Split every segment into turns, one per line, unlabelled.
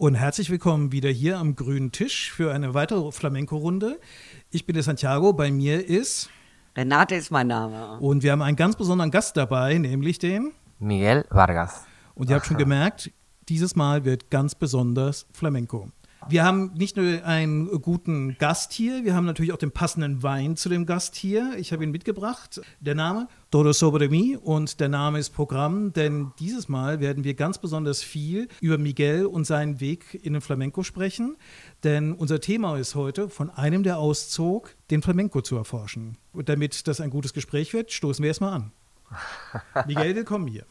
und herzlich willkommen wieder hier am grünen Tisch für eine weitere Flamenco-Runde. Ich bin der Santiago, bei mir ist.
Renate ist mein Name.
Und wir haben einen ganz besonderen Gast dabei, nämlich den.
Miguel Vargas.
Und ihr habt schon gemerkt, dieses Mal wird ganz besonders Flamenco. Wir haben nicht nur einen guten Gast hier, wir haben natürlich auch den passenden Wein zu dem Gast hier. Ich habe ihn mitgebracht. Der Name Todo sobre mi und der Name ist Programm, denn dieses Mal werden wir ganz besonders viel über Miguel und seinen Weg in den Flamenco sprechen, denn unser Thema ist heute, von einem, der auszog, den Flamenco zu erforschen. Und damit das ein gutes Gespräch wird, stoßen wir erstmal an. Miguel, willkommen hier.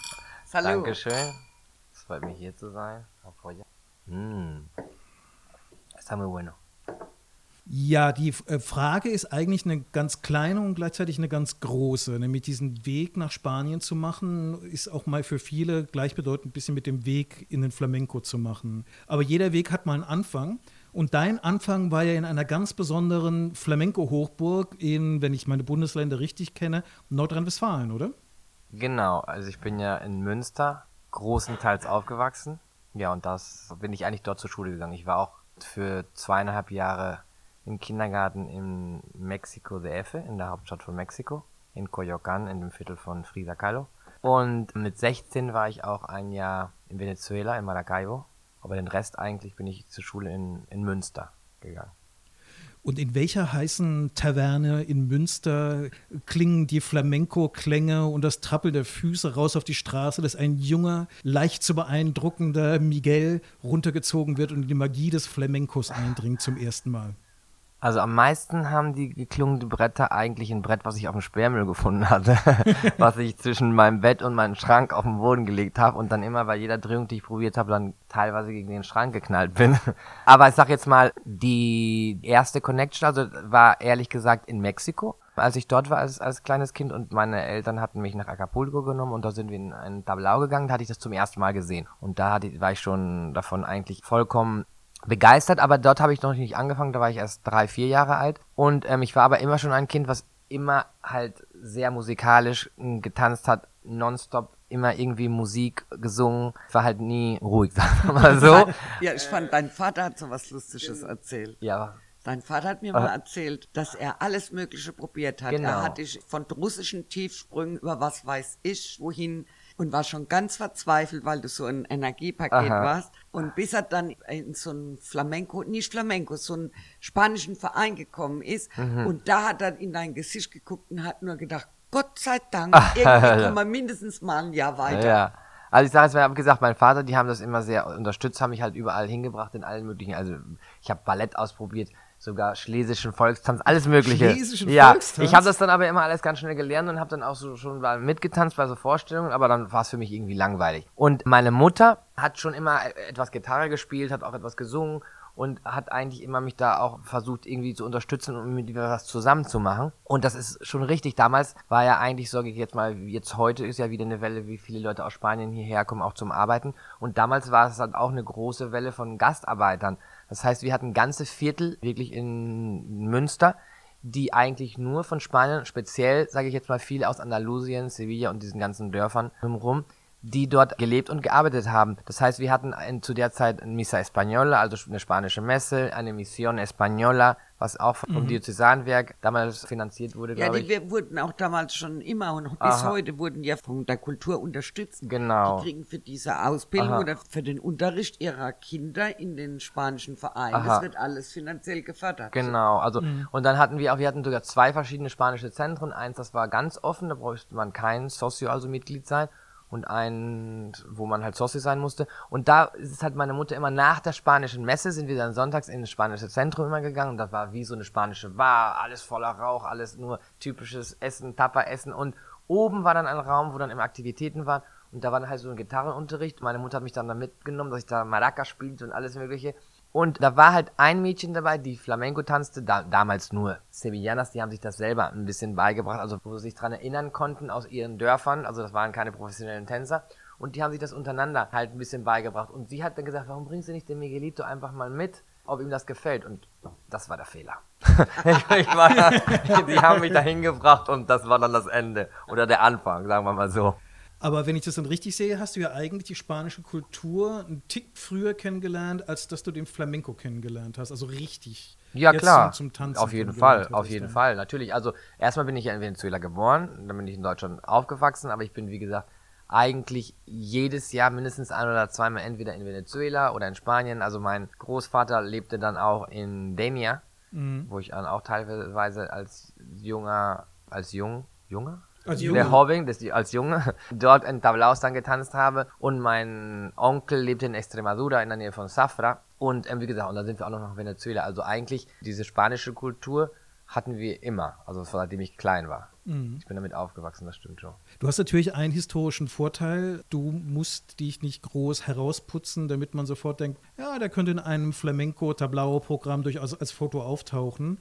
Hallo. Dankeschön. Es freut mich hier zu sein. Mm. Está muy bueno.
Ja, die äh, Frage ist eigentlich eine ganz kleine und gleichzeitig eine ganz große. Nämlich diesen Weg nach Spanien zu machen, ist auch mal für viele gleichbedeutend ein bisschen mit dem Weg in den Flamenco zu machen. Aber jeder Weg hat mal einen Anfang. Und dein Anfang war ja in einer ganz besonderen Flamenco-Hochburg in, wenn ich meine Bundesländer richtig kenne, Nordrhein-Westfalen, oder?
Genau, also ich bin ja in Münster großenteils aufgewachsen. Ja, und das bin ich eigentlich dort zur Schule gegangen. Ich war auch für zweieinhalb Jahre im Kindergarten in Mexiko DF, in der Hauptstadt von Mexiko, in Coyoacán, in dem Viertel von Frida Kahlo. Und mit 16 war ich auch ein Jahr in Venezuela, in Maracaibo. Aber den Rest eigentlich bin ich zur Schule in, in Münster gegangen.
Und in welcher heißen Taverne in Münster klingen die Flamenco-Klänge und das Trappeln der Füße raus auf die Straße, dass ein junger, leicht zu beeindruckender Miguel runtergezogen wird und in die Magie des Flamencos eindringt zum ersten Mal?
Also am meisten haben die geklungenen Bretter eigentlich ein Brett, was ich auf dem Sperrmüll gefunden hatte, was ich zwischen meinem Bett und meinem Schrank auf den Boden gelegt habe und dann immer bei jeder Drehung, die ich probiert habe, dann teilweise gegen den Schrank geknallt bin. Aber ich sag jetzt mal, die erste Connection, also war ehrlich gesagt in Mexiko. Als ich dort war als, als kleines Kind und meine Eltern hatten mich nach Acapulco genommen und da sind wir in ein Tablao gegangen, da hatte ich das zum ersten Mal gesehen. Und da hatte, war ich schon davon eigentlich vollkommen begeistert, aber dort habe ich noch nicht angefangen, da war ich erst drei, vier Jahre alt. Und ähm, ich war aber immer schon ein Kind, was immer halt sehr musikalisch äh, getanzt hat, nonstop immer irgendwie Musik gesungen, war halt nie ruhig, sagen wir mal so.
ja, ich fand, dein Vater hat so was Lustiges erzählt.
Ja.
Dein Vater hat mir mal erzählt, dass er alles Mögliche probiert hat. Genau. Er hatte von russischen Tiefsprüngen über was weiß ich, wohin und war schon ganz verzweifelt, weil du so ein Energiepaket Aha. warst. Und bis er dann in so ein Flamenco, nicht Flamenco, so einen spanischen Verein gekommen ist. Mhm. Und da hat er in dein Gesicht geguckt und hat nur gedacht, Gott sei Dank, irgendwie kommen wir mindestens mal ein Jahr weiter.
Ja. Also ich sage es, ich habe gesagt, mein Vater, die haben das immer sehr unterstützt, haben mich halt überall hingebracht in allen möglichen, also ich habe Ballett ausprobiert, sogar schlesischen Volkstanz, alles mögliche. Schlesischen ja, Volkstanz? ich habe das dann aber immer alles ganz schnell gelernt und habe dann auch so schon mal mitgetanzt bei so Vorstellungen, aber dann war es für mich irgendwie langweilig. Und meine Mutter hat schon immer etwas Gitarre gespielt, hat auch etwas gesungen und hat eigentlich immer mich da auch versucht irgendwie zu unterstützen und mit mir was zusammen zu machen. Und das ist schon richtig. Damals war ja eigentlich, sage ich jetzt mal, jetzt heute ist ja wieder eine Welle, wie viele Leute aus Spanien hierher kommen, auch zum Arbeiten. Und damals war es halt auch eine große Welle von Gastarbeitern. Das heißt, wir hatten ganze Viertel wirklich in Münster, die eigentlich nur von Spanien, speziell, sage ich jetzt mal, viele aus Andalusien, Sevilla und diesen ganzen Dörfern drumherum, die dort gelebt und gearbeitet haben. Das heißt, wir hatten in, zu der Zeit eine Misa Española, also eine spanische Messe, eine Mission Española, was auch vom mhm. Diözesanwerk damals finanziert wurde,
ja, glaube ich. Ja, die wurden auch damals schon immer und bis Aha. heute wurden ja von der Kultur unterstützt.
Genau.
Die kriegen für diese Ausbildung Aha. oder für den Unterricht ihrer Kinder in den spanischen Vereinen, Aha. das wird alles finanziell gefördert.
Genau, also mhm. und dann hatten wir auch, wir hatten sogar zwei verschiedene spanische Zentren. Eins, das war ganz offen, da bräuchte man kein Socio, also Mitglied sein und einen, wo man halt Soci sein musste. Und da ist halt meine Mutter immer nach der spanischen Messe, sind wir dann sonntags in das spanische Zentrum immer gegangen und das war wie so eine spanische Bar, alles voller Rauch, alles nur typisches Essen, Tapa-Essen und oben war dann ein Raum, wo dann immer Aktivitäten waren und da war dann halt so ein Gitarrenunterricht. Meine Mutter hat mich dann da mitgenommen, dass ich da Maraca spielte und alles mögliche. Und da war halt ein Mädchen dabei, die Flamenco tanzte, da, damals nur Sevillanas, die haben sich das selber ein bisschen beigebracht, also wo sie sich dran erinnern konnten aus ihren Dörfern, also das waren keine professionellen Tänzer. Und die haben sich das untereinander halt ein bisschen beigebracht. Und sie hat dann gesagt, warum bringst du nicht den Miguelito einfach mal mit, ob ihm das gefällt? Und das war der Fehler. ich, war die haben mich da hingebracht und das war dann das Ende. Oder der Anfang, sagen wir mal so.
Aber wenn ich das dann richtig sehe, hast du ja eigentlich die spanische Kultur einen Tick früher kennengelernt, als dass du den Flamenco kennengelernt hast. Also richtig.
Ja, klar. Zum, zum Tanzen auf jeden Fall, auf jeden dann. Fall. Natürlich. Also erstmal bin ich ja in Venezuela geboren, dann bin ich in Deutschland aufgewachsen, aber ich bin, wie gesagt, eigentlich jedes Jahr mindestens ein oder zweimal entweder in Venezuela oder in Spanien. Also mein Großvater lebte dann auch in Denia, mhm. wo ich dann auch teilweise als junger, als jung, junger? Als Junge. Der Hobbing, das ich als Junge dort in Tablaos dann getanzt habe. Und mein Onkel lebte in Extremadura in der Nähe von Safra. Und ähm, wie gesagt, und dann sind wir auch noch nach Venezuela. Also eigentlich diese spanische Kultur hatten wir immer, also seitdem ich klein war. Mhm. Ich bin damit aufgewachsen, das stimmt schon.
Du hast natürlich einen historischen Vorteil. Du musst dich nicht groß herausputzen, damit man sofort denkt, ja, der könnte in einem Flamenco-Tablao-Programm durchaus als Foto auftauchen.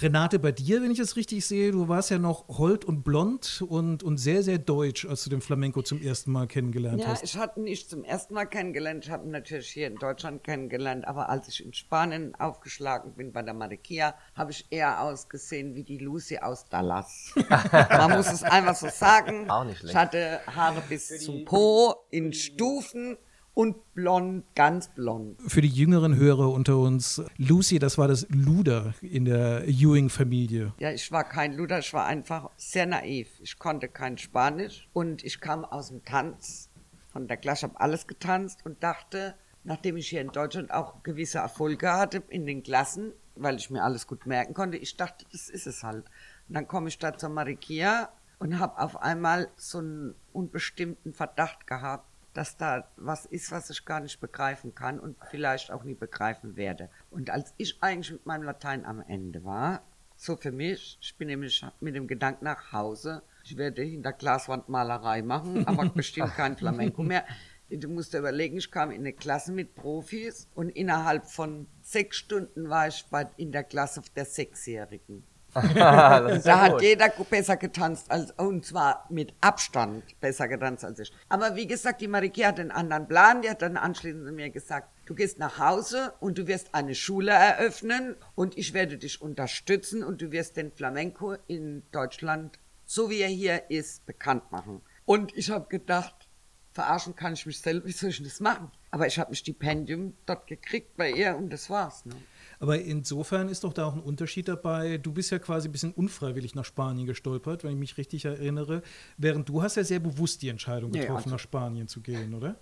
Renate, bei dir, wenn ich es richtig sehe, du warst ja noch hold und blond und, und sehr, sehr deutsch, als du den Flamenco zum ersten Mal kennengelernt
ja,
hast.
Ja, ich hatte ihn nicht zum ersten Mal kennengelernt, ich habe ihn natürlich hier in Deutschland kennengelernt, aber als ich in Spanien aufgeschlagen bin bei der Marikia, habe ich eher ausgesehen wie die Lucy aus Dallas. Man muss es einfach so sagen.
Auch nicht schlecht.
Ich hatte Haare bis zum Po in Stufen und blond, ganz blond.
Für die jüngeren Hörer unter uns, Lucy, das war das Luder in der Ewing-Familie.
Ja, ich war kein Luder, ich war einfach sehr naiv. Ich konnte kein Spanisch und ich kam aus dem Tanz von der Klasse, habe alles getanzt und dachte, nachdem ich hier in Deutschland auch gewisse Erfolge hatte in den Klassen, weil ich mir alles gut merken konnte, ich dachte, das ist es halt. Und dann komme ich da zur Marikia und habe auf einmal so einen unbestimmten Verdacht gehabt, dass da was ist, was ich gar nicht begreifen kann und vielleicht auch nie begreifen werde. Und als ich eigentlich mit meinem Latein am Ende war, so für mich, ich bin nämlich mit dem Gedanken nach Hause, ich werde hinter Glaswand Malerei machen, aber bestimmt kein Flamenco mehr. Du musst dir überlegen, ich kam in eine Klasse mit Profis und innerhalb von sechs Stunden war ich bei, in der Klasse der Sechsjährigen. da hat jeder besser getanzt als, und zwar mit Abstand besser getanzt als ich. Aber wie gesagt, die Mariki hat einen anderen Plan. Die hat dann anschließend mir gesagt, du gehst nach Hause und du wirst eine Schule eröffnen und ich werde dich unterstützen und du wirst den Flamenco in Deutschland, so wie er hier ist, bekannt machen. Und ich habe gedacht, verarschen kann ich mich selbst, wie soll ich das machen? Aber ich habe ein Stipendium dort gekriegt bei ihr und das war's. Ne?
Aber insofern ist doch da auch ein Unterschied dabei. Du bist ja quasi ein bisschen unfreiwillig nach Spanien gestolpert, wenn ich mich richtig erinnere. Während du hast ja sehr bewusst die Entscheidung getroffen, ja, also. nach Spanien zu gehen, oder?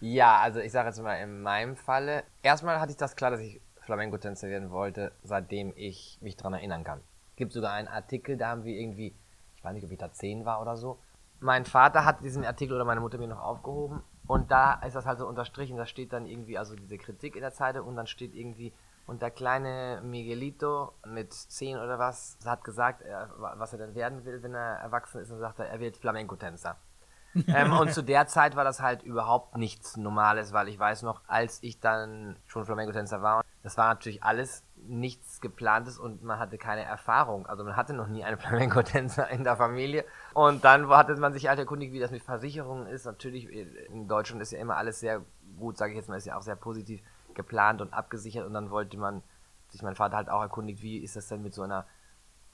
Ja, also ich sage jetzt mal in meinem Falle. Erstmal hatte ich das klar, dass ich Flamenco-Tänzer werden wollte, seitdem ich mich daran erinnern kann. Es gibt sogar einen Artikel, da haben wir irgendwie, ich weiß nicht, ob ich da zehn war oder so. Mein Vater hat diesen Artikel oder meine Mutter mir noch aufgehoben und da ist das halt so unterstrichen, da steht dann irgendwie also diese Kritik in der Zeitung und dann steht irgendwie, und der kleine Miguelito mit 10 oder was hat gesagt, er, was er denn werden will, wenn er erwachsen ist und sagt, er wird Flamenco-Tänzer. ähm, und zu der Zeit war das halt überhaupt nichts Normales, weil ich weiß noch, als ich dann schon Flamenco-Tänzer war, das war natürlich alles nichts geplantes und man hatte keine Erfahrung. Also man hatte noch nie einen Flamenco-Tänzer in der Familie. Und dann hatte man sich halt erkundigt, wie das mit Versicherungen ist. Natürlich, in Deutschland ist ja immer alles sehr gut, sage ich jetzt mal, ist ja auch sehr positiv geplant und abgesichert und dann wollte man sich mein Vater halt auch erkundigt, wie ist das denn mit so einer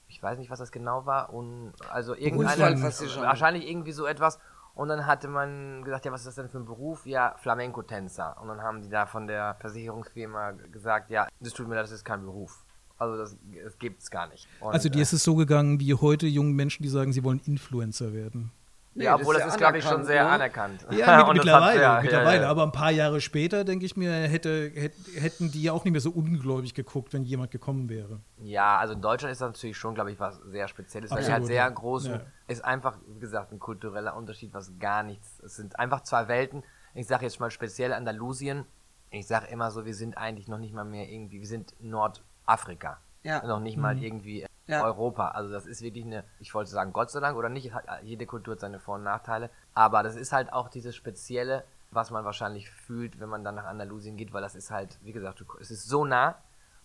ich weiß nicht, was das genau war und also irgendeine wahrscheinlich irgendwie so etwas und dann hatte man gesagt, ja, was ist das denn für ein Beruf? Ja, Flamenco-Tänzer. Und dann haben die da von der Versicherungsfirma gesagt, ja, das tut mir leid, das ist kein Beruf. Also das, das gibt es gar nicht.
Und, also dir äh, ist es so gegangen wie heute jungen Menschen, die sagen, sie wollen Influencer werden.
Nee, ja, obwohl das, ist, ja glaube ich, schon sehr ne? anerkannt.
Ja, mit, mittlerweile, hat, ja, mittlerweile. Ja, aber ein paar Jahre später, denke ich mir, hätte, hätten die auch nicht mehr so ungläubig geguckt, wenn jemand gekommen wäre.
Ja, also in Deutschland ist das natürlich schon, glaube ich, was sehr Spezielles, weil Absolut, halt sehr groß ist einfach, wie gesagt, ein kultureller Unterschied, was gar nichts. Es sind einfach zwei Welten. Ich sage jetzt mal speziell Andalusien. Ich sage immer so, wir sind eigentlich noch nicht mal mehr irgendwie, wir sind Nordafrika. Ja. Noch nicht mal mhm. irgendwie ja. Europa. Also das ist wirklich eine, ich wollte sagen, Gott sei Dank oder nicht, jede Kultur hat seine Vor- und Nachteile, aber das ist halt auch dieses Spezielle, was man wahrscheinlich fühlt, wenn man dann nach Andalusien geht, weil das ist halt, wie gesagt, es ist so nah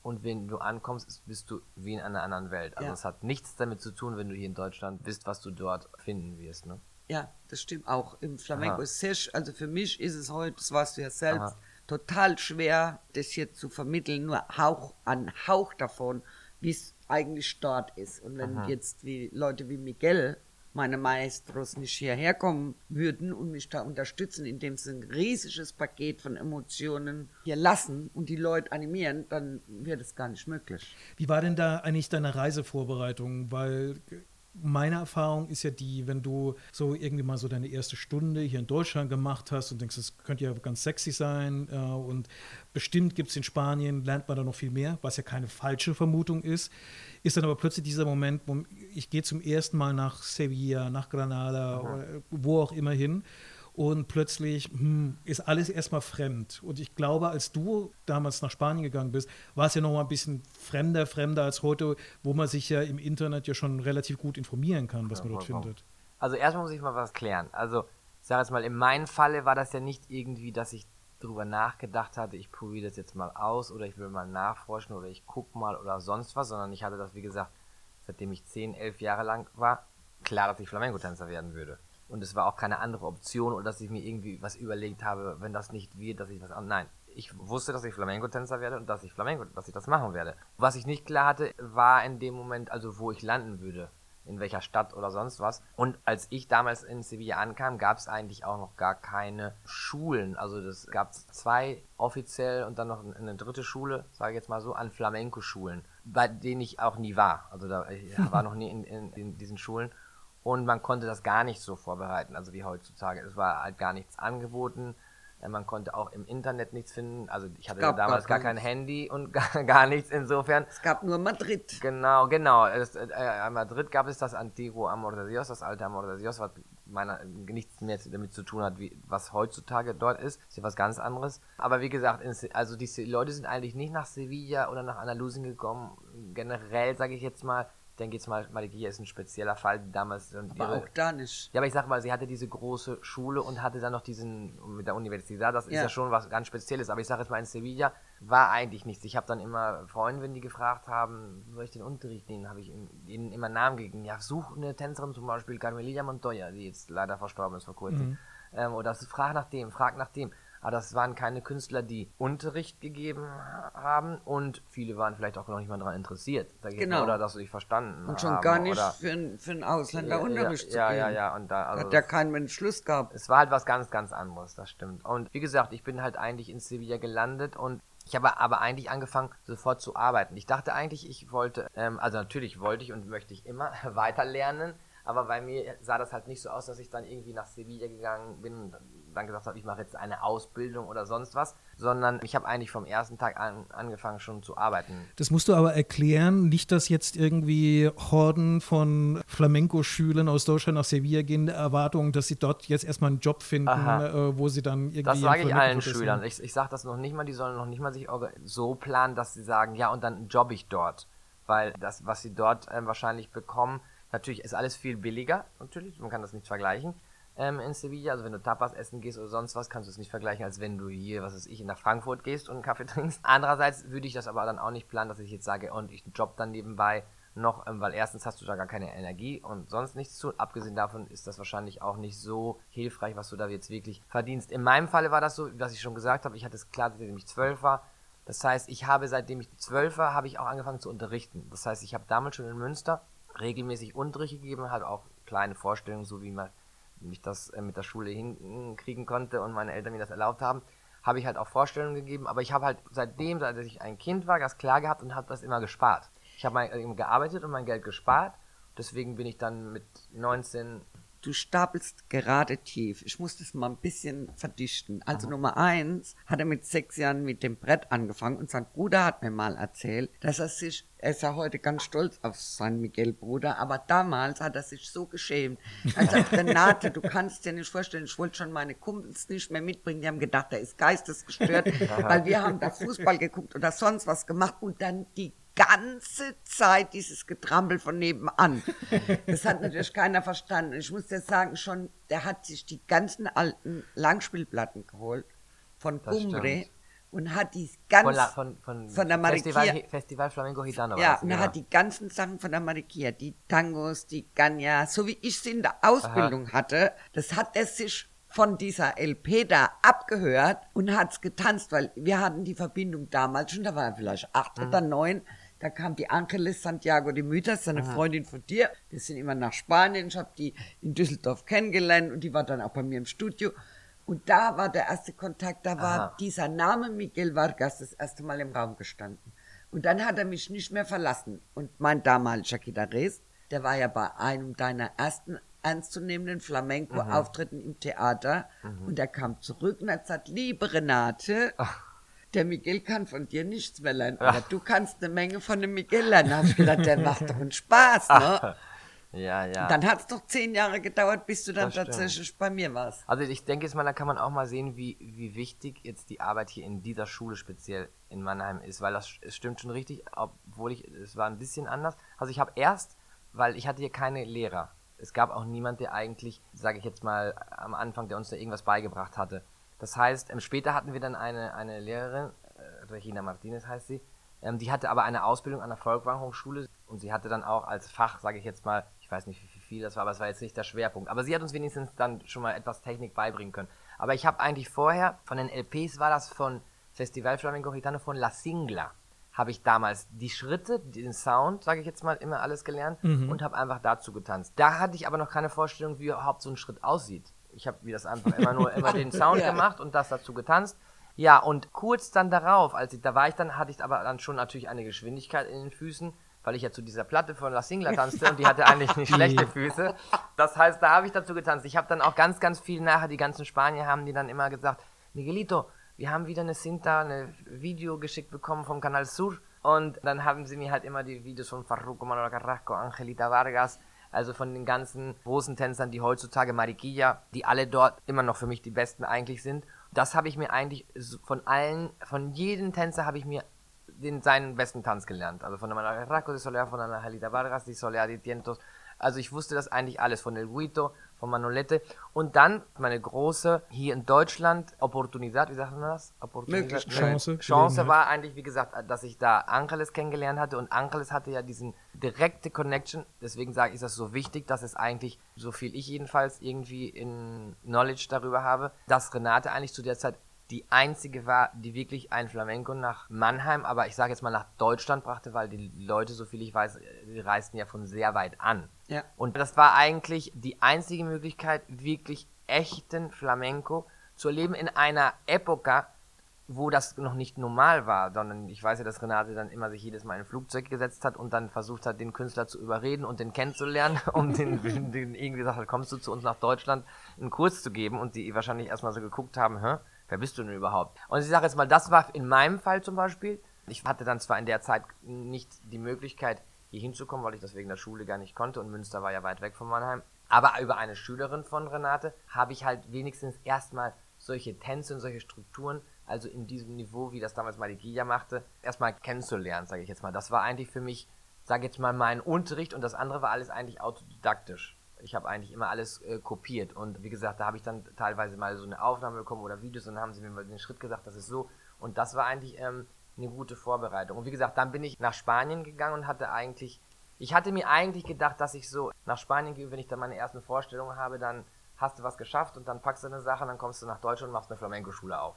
und wenn du ankommst, bist du wie in einer anderen Welt. Also es hat nichts damit zu tun, wenn du hier in Deutschland bist, was du dort finden wirst, ne?
Ja, das stimmt auch. Im Flamenco ist sehr, also für mich ist es heute, das weißt du ja selbst, Aha. total schwer, das hier zu vermitteln, nur Hauch an Hauch davon, wie es eigentlich dort ist. Und wenn Aha. jetzt wie Leute wie Miguel meine Maestros nicht hierher kommen würden und mich da unterstützen, indem sie ein riesiges Paket von Emotionen hier lassen und die Leute animieren, dann wäre das gar nicht möglich.
Wie war denn da eigentlich deine Reisevorbereitung? Weil meine Erfahrung ist ja die, wenn du so irgendwie mal so deine erste Stunde hier in Deutschland gemacht hast und denkst, das könnte ja ganz sexy sein äh, und bestimmt gibt es in Spanien, lernt man da noch viel mehr, was ja keine falsche Vermutung ist, ist dann aber plötzlich dieser Moment, wo ich gehe zum ersten Mal nach Sevilla, nach Granada, mhm. wo auch immer hin und plötzlich hm, ist alles erstmal fremd. Und ich glaube, als du damals nach Spanien gegangen bist, war es ja noch mal ein bisschen fremder, fremder als heute, wo man sich ja im Internet ja schon relativ gut informieren kann, was ja, man dort findet.
Also erstmal muss ich mal was klären. Also ich sage jetzt mal, in meinem Falle war das ja nicht irgendwie, dass ich darüber nachgedacht hatte, ich probiere das jetzt mal aus oder ich will mal nachforschen oder ich gucke mal oder sonst was, sondern ich hatte das, wie gesagt, seitdem ich 10, 11 Jahre lang war, klar, dass ich Flamenco-Tänzer werden würde. Und es war auch keine andere Option oder dass ich mir irgendwie was überlegt habe, wenn das nicht wird, dass ich was an. Nein, ich wusste, dass ich Flamenco-Tänzer werde und dass ich Flamenco, dass ich das machen werde. Was ich nicht klar hatte, war in dem Moment, also wo ich landen würde, in welcher Stadt oder sonst was. Und als ich damals in Sevilla ankam, gab es eigentlich auch noch gar keine Schulen. Also es gab zwei offiziell und dann noch eine dritte Schule, sage ich jetzt mal so, an Flamenco-Schulen, bei denen ich auch nie war. Also da ich war noch nie in, in, in diesen Schulen und man konnte das gar nicht so vorbereiten, also wie heutzutage. Es war halt gar nichts angeboten. Äh, man konnte auch im Internet nichts finden. Also ich hatte damals gar, gar kein Handy und gar, gar, nichts insofern.
Es gab nur Madrid.
Genau, genau. Es, äh, in Madrid gab es das Antiguo Amor de Dios, das alte Amor de Dios, was meiner nichts mehr damit zu tun hat, wie, was heutzutage dort ist. Ist ja was ganz anderes. Aber wie gesagt, also die Leute sind eigentlich nicht nach Sevilla oder nach Andalusien gekommen. Generell sage ich jetzt mal, denke jetzt mal, Malikia ist ein spezieller Fall, damals.
Und aber ihre, auch da nicht.
Ja, aber ich sag mal, sie hatte diese große Schule und hatte dann noch diesen, mit der Universität, das ist ja schon was ganz Spezielles. Aber ich sage jetzt mal, in Sevilla war eigentlich nichts. Ich habe dann immer Freunde, wenn die gefragt haben, soll ich den Unterricht nehmen, habe ich ihnen immer Namen gegeben. Ja, such eine Tänzerin zum Beispiel, Carmelilla Montoya, die jetzt leider verstorben ist vor kurzem. Mhm. Ähm, oder frag nach dem, frag nach dem. Aber das waren keine Künstler, die Unterricht gegeben haben und viele waren vielleicht auch noch nicht mal daran interessiert.
genau.
Oder dass sie sich verstanden
Und schon haben, gar nicht für, einen, für einen Ausländer
ja,
Unterricht
ja, zu geben. Ja, ja, ja. Und
da, also Hat ja kein Mensch Schluss gehabt.
Es war halt was ganz, ganz anderes, das stimmt. Und wie gesagt, ich bin halt eigentlich in Sevilla gelandet und ich habe aber eigentlich angefangen, sofort zu arbeiten. Ich dachte eigentlich, ich wollte, ähm, also natürlich wollte ich und möchte ich immer weiter lernen, aber bei mir sah das halt nicht so aus, dass ich dann irgendwie nach Sevilla gegangen bin dann gesagt habe, ich mache jetzt eine Ausbildung oder sonst was, sondern ich habe eigentlich vom ersten Tag an angefangen schon zu arbeiten.
Das musst du aber erklären, nicht, dass jetzt irgendwie Horden von Flamenco-Schülern aus Deutschland nach Sevilla gehen, der Erwartung, dass sie dort jetzt erstmal einen Job finden, äh, wo sie dann irgendwie.
Das sage ich allen Schülern. Ich, ich sage das noch nicht mal, die sollen noch nicht mal sich so planen, dass sie sagen, ja, und dann jobbe ich dort. Weil das, was sie dort äh, wahrscheinlich bekommen, natürlich ist alles viel billiger, natürlich, man kann das nicht vergleichen ähm, in Sevilla. Also wenn du Tapas essen gehst oder sonst was, kannst du es nicht vergleichen, als wenn du hier, was weiß ich, nach Frankfurt gehst und einen Kaffee trinkst. Andererseits würde ich das aber dann auch nicht planen, dass ich jetzt sage, und ich job dann nebenbei noch, ähm, weil erstens hast du da gar keine Energie und sonst nichts zu. Abgesehen davon ist das wahrscheinlich auch nicht so hilfreich, was du da jetzt wirklich verdienst. In meinem Falle war das so, was ich schon gesagt habe, ich hatte es klar, seitdem ich zwölf war. Das heißt, ich habe seitdem ich zwölf war, habe ich auch angefangen zu unterrichten. Das heißt, ich habe damals schon in Münster regelmäßig Unterricht gegeben, halt auch kleine Vorstellungen, so wie man ich das äh, mit der Schule hinkriegen konnte und meine Eltern mir das erlaubt haben, habe ich halt auch Vorstellungen gegeben. Aber ich habe halt seitdem, seit ich ein Kind war, das klar gehabt und habe das immer gespart. Ich habe äh, gearbeitet und mein Geld gespart. Deswegen bin ich dann mit 19
du stapelst gerade tief. Ich muss das mal ein bisschen verdichten. Also Aha. Nummer eins hat er mit sechs Jahren mit dem Brett angefangen und sein Bruder hat mir mal erzählt, dass er sich, er ist ja heute ganz stolz auf seinen Miguel-Bruder, aber damals hat er sich so geschämt. Er sagt, Renate, du kannst dir nicht vorstellen, ich wollte schon meine Kumpels nicht mehr mitbringen, die haben gedacht, er ist geistesgestört, weil wir haben da Fußball geguckt oder sonst was gemacht und dann die ganze Zeit dieses Getrampel von nebenan. Das hat natürlich keiner verstanden. Ich muss dir sagen, schon, der hat sich die ganzen alten Langspielplatten geholt von Cumbre und hat die ganz
von, von, von, von der Mariquia, Festival, Festival Flamenco Gitano.
Ja, und er hat die ganzen Sachen von der Mariquia, die Tangos, die Ganya, so wie ich sie in der Ausbildung Aha. hatte, das hat er sich von dieser LP da abgehört und hat's getanzt, weil wir hatten die Verbindung damals schon, da war er vielleicht acht mhm. oder neun, Da kam die Angeles Santiago de Müters, eine Freundin von dir. Wir sind immer nach Spanien. Ich habe die in Düsseldorf kennengelernt und die war dann auch bei mir im Studio. Und da war der erste Kontakt, da war Aha. dieser Name Miguel Vargas das erste Mal im Raum gestanden. Und dann hat er mich nicht mehr verlassen. Und mein damaliger Gitarrist, der war ja bei einem deiner ersten ernstzunehmenden Flamenco-Auftritten im Theater. Mhm. Und er kam zurück und hat gesagt, liebe Renate, Ach. Der Miguel kann von dir nichts mehr lernen. Aber du kannst eine Menge von dem Miguel lernen. Da habe ich gedacht, der macht doch einen Spaß, ne?
Ja, ja.
Dann hat es doch zehn Jahre gedauert, bis du dann tatsächlich bei mir warst.
Also ich denke jetzt mal, da kann man auch mal sehen, wie, wie wichtig jetzt die Arbeit hier in dieser Schule speziell in Mannheim ist, weil das es stimmt schon richtig, obwohl ich, es war ein bisschen anders. Also ich habe erst, weil ich hatte hier keine Lehrer. Es gab auch niemand, der eigentlich, sage ich jetzt mal, am Anfang, der uns da irgendwas beigebracht hatte. Das heißt, ähm, später hatten wir dann eine, eine Lehrerin, äh, Regina Martinez heißt sie, ähm, die hatte aber eine Ausbildung an der Volkwang-Hochschule und sie hatte dann auch als Fach, sage ich jetzt mal, ich weiß nicht, wie viel das war, aber es war jetzt nicht der Schwerpunkt. Aber sie hat uns wenigstens dann schon mal etwas Technik beibringen können. Aber ich habe eigentlich vorher, von den LPs war das von Festival Flamenco Gitano von La Singla, habe ich damals die Schritte, den Sound, sage ich jetzt mal, immer alles gelernt mhm. und habe einfach dazu getanzt. Da hatte ich aber noch keine Vorstellung, wie überhaupt so ein Schritt aussieht. Ich habe wie das einfach immer nur immer den Sound ja. gemacht und das dazu getanzt. Ja, und kurz dann darauf, als ich da war ich dann, hatte ich aber dann schon natürlich eine Geschwindigkeit in den Füßen weil ich ja zu dieser Platte von La Singla tanzte und die hatte eigentlich nicht schlechte Füße. Das heißt, da habe ich dazu getanzt. Ich habe dann auch ganz, ganz viel nachher, die ganzen Spanier haben die dann immer gesagt, Miguelito, wir haben wieder eine Cinta, eine Video geschickt bekommen vom Kanal Sur und dann haben sie mir halt immer die Videos von Farruko, Manuel Carrasco, Angelita Vargas, also von den ganzen großen Tänzern, die heutzutage Mariquilla, die alle dort immer noch für mich die besten eigentlich sind. Das habe ich mir eigentlich von allen, von jedem Tänzer habe ich mir den, seinen besten Tanz gelernt. Also von der Manuel Racco de Soler, von der Angelita Vargas, die Soler die Tientos. Also ich wusste das eigentlich alles von El Guito, von Manolete. Und dann meine große, hier in Deutschland, Opportunität, wie sagt man das?
Opportunität, Chance.
Chance war eigentlich, wie gesagt, dass ich da Angeles kennengelernt hatte. Und Angeles hatte ja diesen direkte Connection. Deswegen sage ich, ist das so wichtig, dass es eigentlich, so viel ich jedenfalls irgendwie in Knowledge darüber habe, dass Renate eigentlich zu der Zeit die einzige war, die wirklich ein Flamenco nach Mannheim, aber ich sage jetzt mal nach Deutschland brachte, weil die Leute, so viel ich weiß, die reisten ja von sehr weit an.
Ja.
Und das war eigentlich die einzige Möglichkeit, wirklich echten Flamenco zu erleben in einer Epoca, wo das noch nicht normal war, sondern ich weiß ja, dass Renate dann immer sich jedes Mal in ein Flugzeug gesetzt hat und dann versucht hat, den Künstler zu überreden und den kennenzulernen, um den, den irgendwie gesagt hat, kommst du zu uns nach Deutschland, einen Kurs zu geben und die wahrscheinlich erstmal so geguckt haben, hä? Wer bist du denn überhaupt? Und ich sage jetzt mal, das war in meinem Fall zum Beispiel. Ich hatte dann zwar in der Zeit nicht die Möglichkeit, hier hinzukommen, weil ich das wegen der Schule gar nicht konnte und Münster war ja weit weg von Mannheim. Aber über eine Schülerin von Renate habe ich halt wenigstens erstmal solche Tänze und solche Strukturen, also in diesem Niveau, wie das damals Malikia machte, erstmal kennenzulernen, sage ich jetzt mal. Das war eigentlich für mich, sage ich jetzt mal, mein Unterricht und das andere war alles eigentlich autodidaktisch ich habe eigentlich immer alles äh, kopiert. Und wie gesagt, da habe ich dann teilweise mal so eine Aufnahme bekommen oder Videos und dann haben sie mir mal den Schritt gesagt, das ist so. Und das war eigentlich ähm, eine gute Vorbereitung. Und wie gesagt, dann bin ich nach Spanien gegangen und hatte eigentlich, ich hatte mir eigentlich gedacht, dass ich so nach Spanien gehe, wenn ich dann meine ersten Vorstellungen habe, dann hast du was geschafft und dann packst du eine Sache und dann kommst du nach Deutschland und machst eine Flamenco-Schule auf.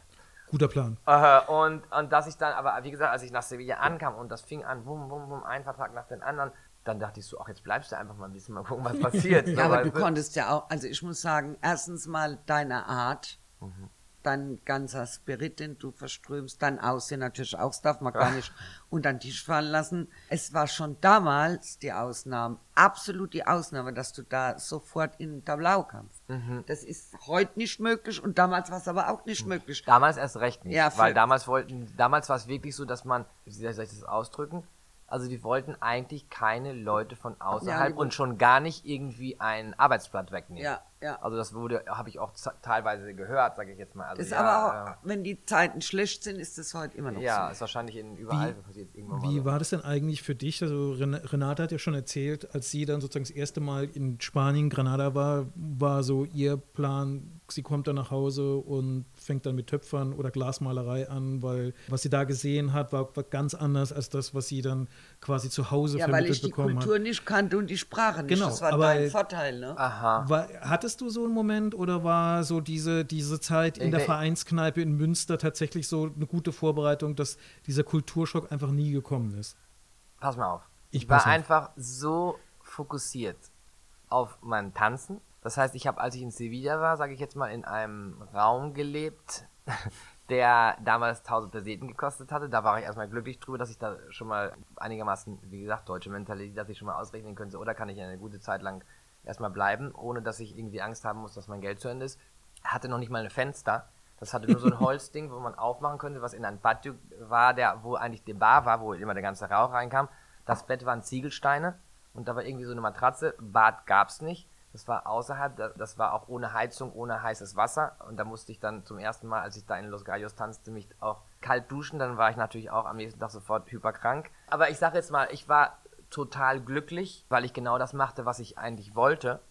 Guter Plan.
Äh, und, und dass ich dann, aber wie gesagt, als ich nach Sevilla ankam und das fing an, bum, bum, bum, ein Vertrag nach dem anderen, dann dachte ich so, ach, jetzt bleibst du einfach mal ein bisschen mal gucken, was passiert.
ja, aber du konntest ja auch, also ich muss sagen, erstens mal deine Art, mhm. dein ganzer Spirit, den du verströmst, dein Aussehen natürlich auch, das darf man gar nicht unter den Tisch fallen lassen. Es war schon damals die Ausnahme, absolut die Ausnahme, dass du da sofort in Tablau kamst. Mhm. Das ist heute nicht möglich und damals war es aber auch nicht mhm. möglich.
Damals erst recht nicht, ja, weil damals wollten, damals war es wirklich so, dass man, wie soll ich das ausdrücken, also die wollten eigentlich keine Leute von außerhalb ja, und schon gar nicht irgendwie ein Arbeitsblatt wegnehmen.
Ja, ja.
Also das wurde, habe ich auch teilweise gehört, sage ich jetzt mal. Also
ist
ja,
aber auch, äh, wenn die Zeiten schlecht sind, ist das heute immer noch
ja,
so.
Ja, ist wahrscheinlich in überall
wie, passiert irgendwann Wie so. war das denn eigentlich für dich? Also Renate hat ja schon erzählt, als sie dann sozusagen das erste Mal in Spanien, Granada war, war so ihr Plan, sie kommt dann nach Hause und fängt dann mit Töpfern oder Glasmalerei an, weil was sie da gesehen hat, war, war ganz anders als das, was sie dann quasi zu Hause ja, vermittelt bekommen hat. Ja, weil ich die
Kultur hat. nicht kannte und die Sprache nicht.
Genau,
das war
aber,
dein Vorteil, ne?
Aha.
War, hattest du so einen Moment oder war so diese, diese Zeit in der Vereinskneipe in Münster tatsächlich so eine gute Vorbereitung, dass dieser Kulturschock einfach nie gekommen ist?
pass mal auf. Ich, ich war auf. einfach so fokussiert auf mein Tanzen. Das heißt, ich habe, als ich in Sevilla war, sage ich jetzt mal, in einem Raum gelebt, der damals 1000 Peseten gekostet hatte. Da war ich erstmal glücklich drüber, dass ich da schon mal einigermaßen, wie gesagt, deutsche Mentalität, dass ich schon mal ausrechnen könnte, oder kann ich eine gute Zeit lang erstmal bleiben, ohne dass ich irgendwie Angst haben muss, dass mein Geld zu Ende ist. Hatte noch nicht mal ein Fenster. Das hatte nur so ein Holzding, wo man aufmachen könnte, was in ein Patio war, der, wo eigentlich die Bar war, wo immer der ganze Rauch reinkam. Das Bett waren Ziegelsteine und da war irgendwie so eine Matratze. Bad gab's nicht. Das war außerhalb, das war auch ohne Heizung, ohne heißes Wasser. Und da musste ich dann zum ersten Mal, als ich da in Los Gallos tanzte, mich auch kalt duschen. Dann war ich natürlich auch am nächsten Tag sofort hyperkrank. Aber ich sage jetzt mal, ich war total glücklich, weil ich genau das machte, was ich eigentlich wollte.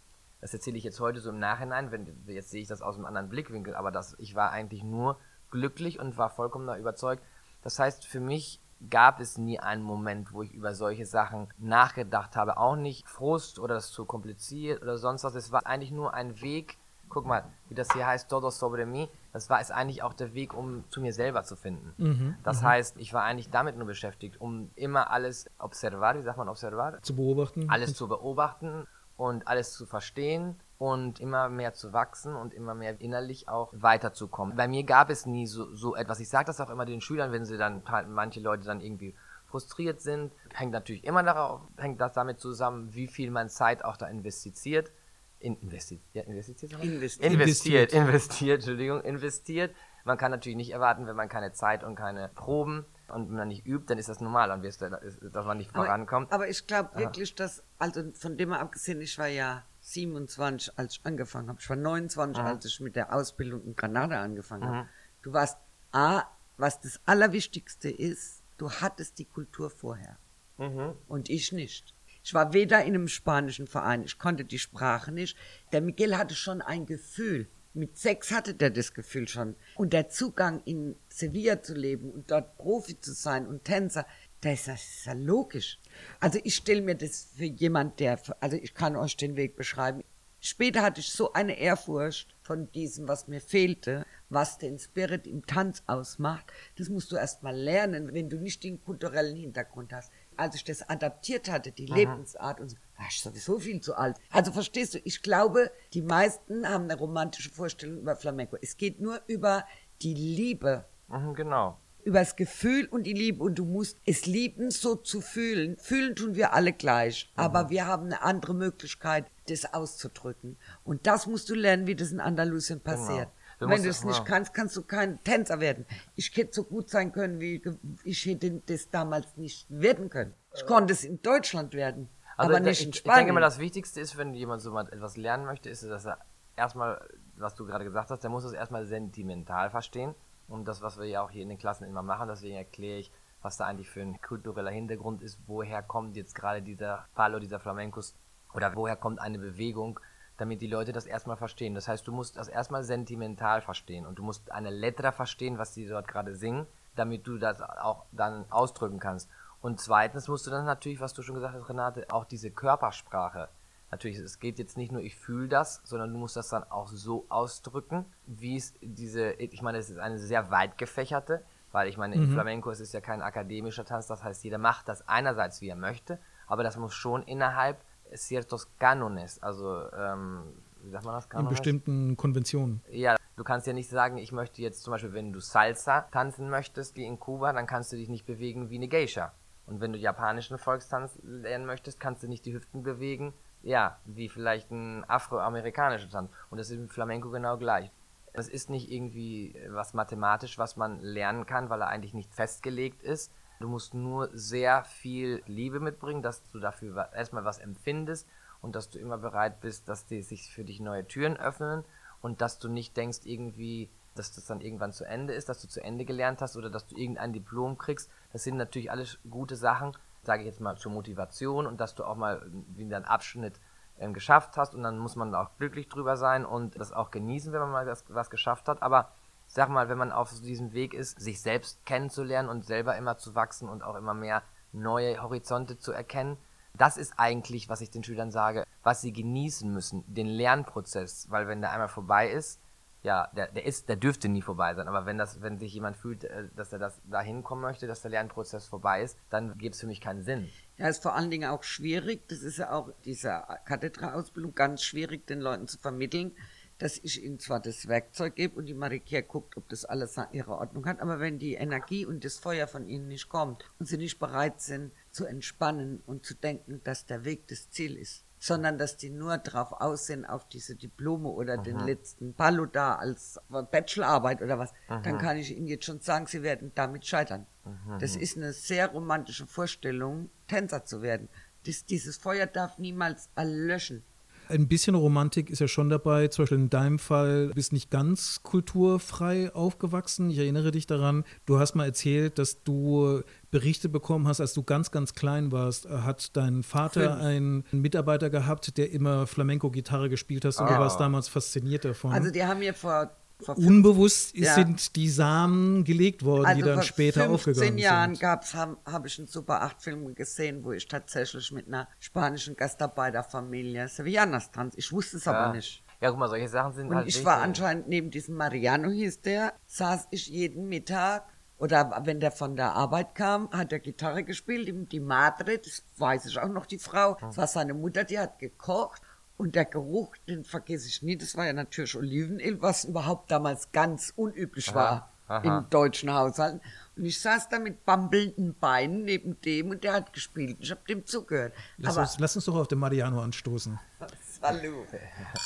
Das erzähle ich jetzt heute so im Nachhinein, wenn jetzt sehe ich das aus einem anderen Blickwinkel, aber das, ich war eigentlich nur glücklich und war vollkommen überzeugt. Das heißt, für mich gab es nie einen Moment, wo ich über solche Sachen nachgedacht habe. Auch nicht Frust oder das zu kompliziert oder sonst was. Es war eigentlich nur ein Weg. Guck mal, wie das hier heißt, Todo sobre mí. Das war es eigentlich auch der Weg, um zu mir selber zu finden. Mhm, das mhm. heißt, ich war eigentlich damit nur beschäftigt, um immer alles observar, wie sagt man observar?
Zu beobachten.
Alles zu beobachten und alles zu verstehen und immer mehr zu wachsen und immer mehr innerlich auch weiterzukommen. Bei mir gab es nie so, so etwas. Ich sage das auch immer den Schülern, wenn sie dann halt manche Leute dann irgendwie frustriert sind, hängt natürlich immer darauf, hängt das damit zusammen, wie viel man Zeit auch da investiert. In, investi ja, investiert, investiert, investiert, investiert, Entschuldigung, investiert. Man kann natürlich nicht erwarten, wenn man keine Zeit und keine Proben und man nicht übt, dann ist das normal und wirst, dass man nicht vorankommt.
Aber, aber ich glaube wirklich, dass, also von dem abgesehen, ich war ja 27, als ich angefangen habe. Ich war 29, mhm. als ich mit der Ausbildung in Granada angefangen mhm. habe. Du warst A, was das Allerwichtigste ist, du hattest die Kultur vorher. Mhm. Und ich nicht. Ich war weder in einem spanischen Verein, ich konnte die Sprache nicht. Der Miguel hatte schon ein Gefühl. Mit sechs hatte der das Gefühl schon. Und der Zugang in Sevilla zu leben und dort Profi zu sein und Tänzer, das ist, ja logisch. Also ich stelle mir das für jemand, der, also ich kann euch den Weg beschreiben. Später hatte ich so eine Ehrfurcht von diesem, was mir fehlte, was den Spirit im Tanz ausmacht. Das musst du erst mal lernen, wenn du nicht den kulturellen Hintergrund hast. Als ich das adaptiert hatte, die Aha. Lebensart und so, war ich sowieso viel zu alt. Also verstehst du, ich glaube, die meisten haben eine romantische Vorstellung über Flamenco. Es geht nur über die Liebe.
Mhm, genau
über das Gefühl und die Liebe und du musst es lieben, so zu fühlen. Fühlen tun wir alle gleich, mhm. aber wir haben eine andere Möglichkeit, das auszudrücken. Und das musst du lernen, wie das in Andalusien genau. passiert. Genau. Wenn du es nicht kannst, kannst du kein Tänzer werden. Ich hätte so gut sein können, wie ich hätte das damals nicht werden können. Ich konnte es in Deutschland werden, also aber nicht in Spanien. Ich denke
mal, das Wichtigste ist, wenn jemand so etwas lernen möchte, ist, dass er erstmal, was du gerade gesagt hast, der muss es erstmal sentimental verstehen. Und das, was wir ja auch hier in den Klassen immer machen, deswegen erkläre ich, was da eigentlich für ein kultureller Hintergrund ist, woher kommt jetzt gerade dieser Palo, dieser Flamencos oder woher kommt eine Bewegung, damit die Leute das erstmal verstehen. Das heißt, du musst das erstmal sentimental verstehen und du musst eine Letra verstehen, was die dort gerade singen, damit du das auch dann ausdrücken kannst. Und zweitens musst du dann natürlich, was du schon gesagt hast, Renate, auch diese Körpersprache natürlich, es geht jetzt nicht nur, ich fühle das, sondern du musst das dann auch so ausdrücken, wie es diese, ich meine, es ist eine sehr weit gefächerte, weil ich meine, mhm. Flamenco es ist ja kein akademischer Tanz, das heißt, jeder macht das einerseits, wie er möchte, aber das muss schon innerhalb ciertos Canones, also, ähm, wie sagt man das?
Canones? In bestimmten Konventionen.
Ja, du kannst ja nicht sagen, ich möchte jetzt zum Beispiel, wenn du Salsa tanzen möchtest, wie in Kuba, dann kannst du dich nicht bewegen wie eine Geisha. Und wenn du japanischen Volkstanz lernen möchtest, kannst du nicht die Hüften bewegen ja, wie vielleicht ein afroamerikanischer Tanz. Und das ist im Flamenco genau gleich. Es ist nicht irgendwie was mathematisch, was man lernen kann, weil er eigentlich nicht festgelegt ist. Du musst nur sehr viel Liebe mitbringen, dass du dafür erstmal was empfindest und dass du immer bereit bist, dass die sich für dich neue Türen öffnen und dass du nicht denkst irgendwie, dass das dann irgendwann zu Ende ist, dass du zu Ende gelernt hast oder dass du irgendein Diplom kriegst. Das sind natürlich alles gute Sachen, sage ich jetzt mal, zur Motivation und dass du auch mal wieder einen Abschnitt ähm, geschafft hast und dann muss man auch glücklich drüber sein und das auch genießen, wenn man mal das, was geschafft hat. Aber ich sag mal, wenn man auf diesem Weg ist, sich selbst kennenzulernen und selber immer zu wachsen und auch immer mehr neue Horizonte zu erkennen, das ist eigentlich, was ich den Schülern sage, was sie genießen müssen, den Lernprozess, weil wenn der einmal vorbei ist, ja, der, der ist, der dürfte nie vorbei sein. Aber wenn das, wenn sich jemand fühlt, äh, dass er das dahin kommen möchte, dass der Lernprozess vorbei ist, dann gibt es für mich keinen Sinn.
Ja, ist vor allen Dingen auch schwierig. Das ist ja auch dieser Kathedra-Ausbildung ganz schwierig, den Leuten zu vermitteln, dass ich ihnen zwar das Werkzeug gebe und die Marikia guckt, ob das alles ihre Ordnung hat, aber wenn die Energie und das Feuer von ihnen nicht kommt und sie nicht bereit sind zu entspannen und zu denken, dass der Weg das Ziel ist, sondern dass die nur drauf aussehen, auf diese Diplome oder Aha. den letzten Ballo da als Bachelorarbeit oder was, Aha. dann kann ich Ihnen jetzt schon sagen, Sie werden damit scheitern. Aha. Das ist eine sehr romantische Vorstellung, Tänzer zu werden. Das, dieses Feuer darf niemals erlöschen.
Ein bisschen Romantik ist ja schon dabei. Zum Beispiel in deinem Fall bist nicht ganz kulturfrei aufgewachsen. Ich erinnere dich daran, du hast mal erzählt, dass du Berichte bekommen hast, als du ganz, ganz klein warst. Hat dein Vater einen Mitarbeiter gehabt, der immer Flamenco-Gitarre gespielt hat und ah. du warst damals fasziniert davon?
Also die haben mir vor
Unbewusst ja. sind die Samen gelegt worden, also die dann später aufgegangen sind.
Vor Jahren gab's, habe hab ich einen Super 8 Film gesehen, wo ich tatsächlich mit einer spanischen Gastarbeiterfamilie Sevillanas tanze. Ich wusste es ja. aber nicht.
Ja, guck mal, solche Sachen sind
Und halt ich war anscheinend neben diesem Mariano hieß der, saß ich jeden Mittag oder wenn der von der Arbeit kam, hat er Gitarre gespielt, die Madre, das weiß ich auch noch, die Frau, das war seine Mutter, die hat gekocht und der Geruch, den vergesse ich nie, das war ja natürlich Olivenöl, was überhaupt damals ganz unüblich war aha. in deutschen Haushalten. Und ich saß da mit bambelnden Beinen neben dem und der hat gespielt. Ich habe dem zugehört.
Lass, Aber, uns, lass uns doch auf den Mariano anstoßen.
Das war.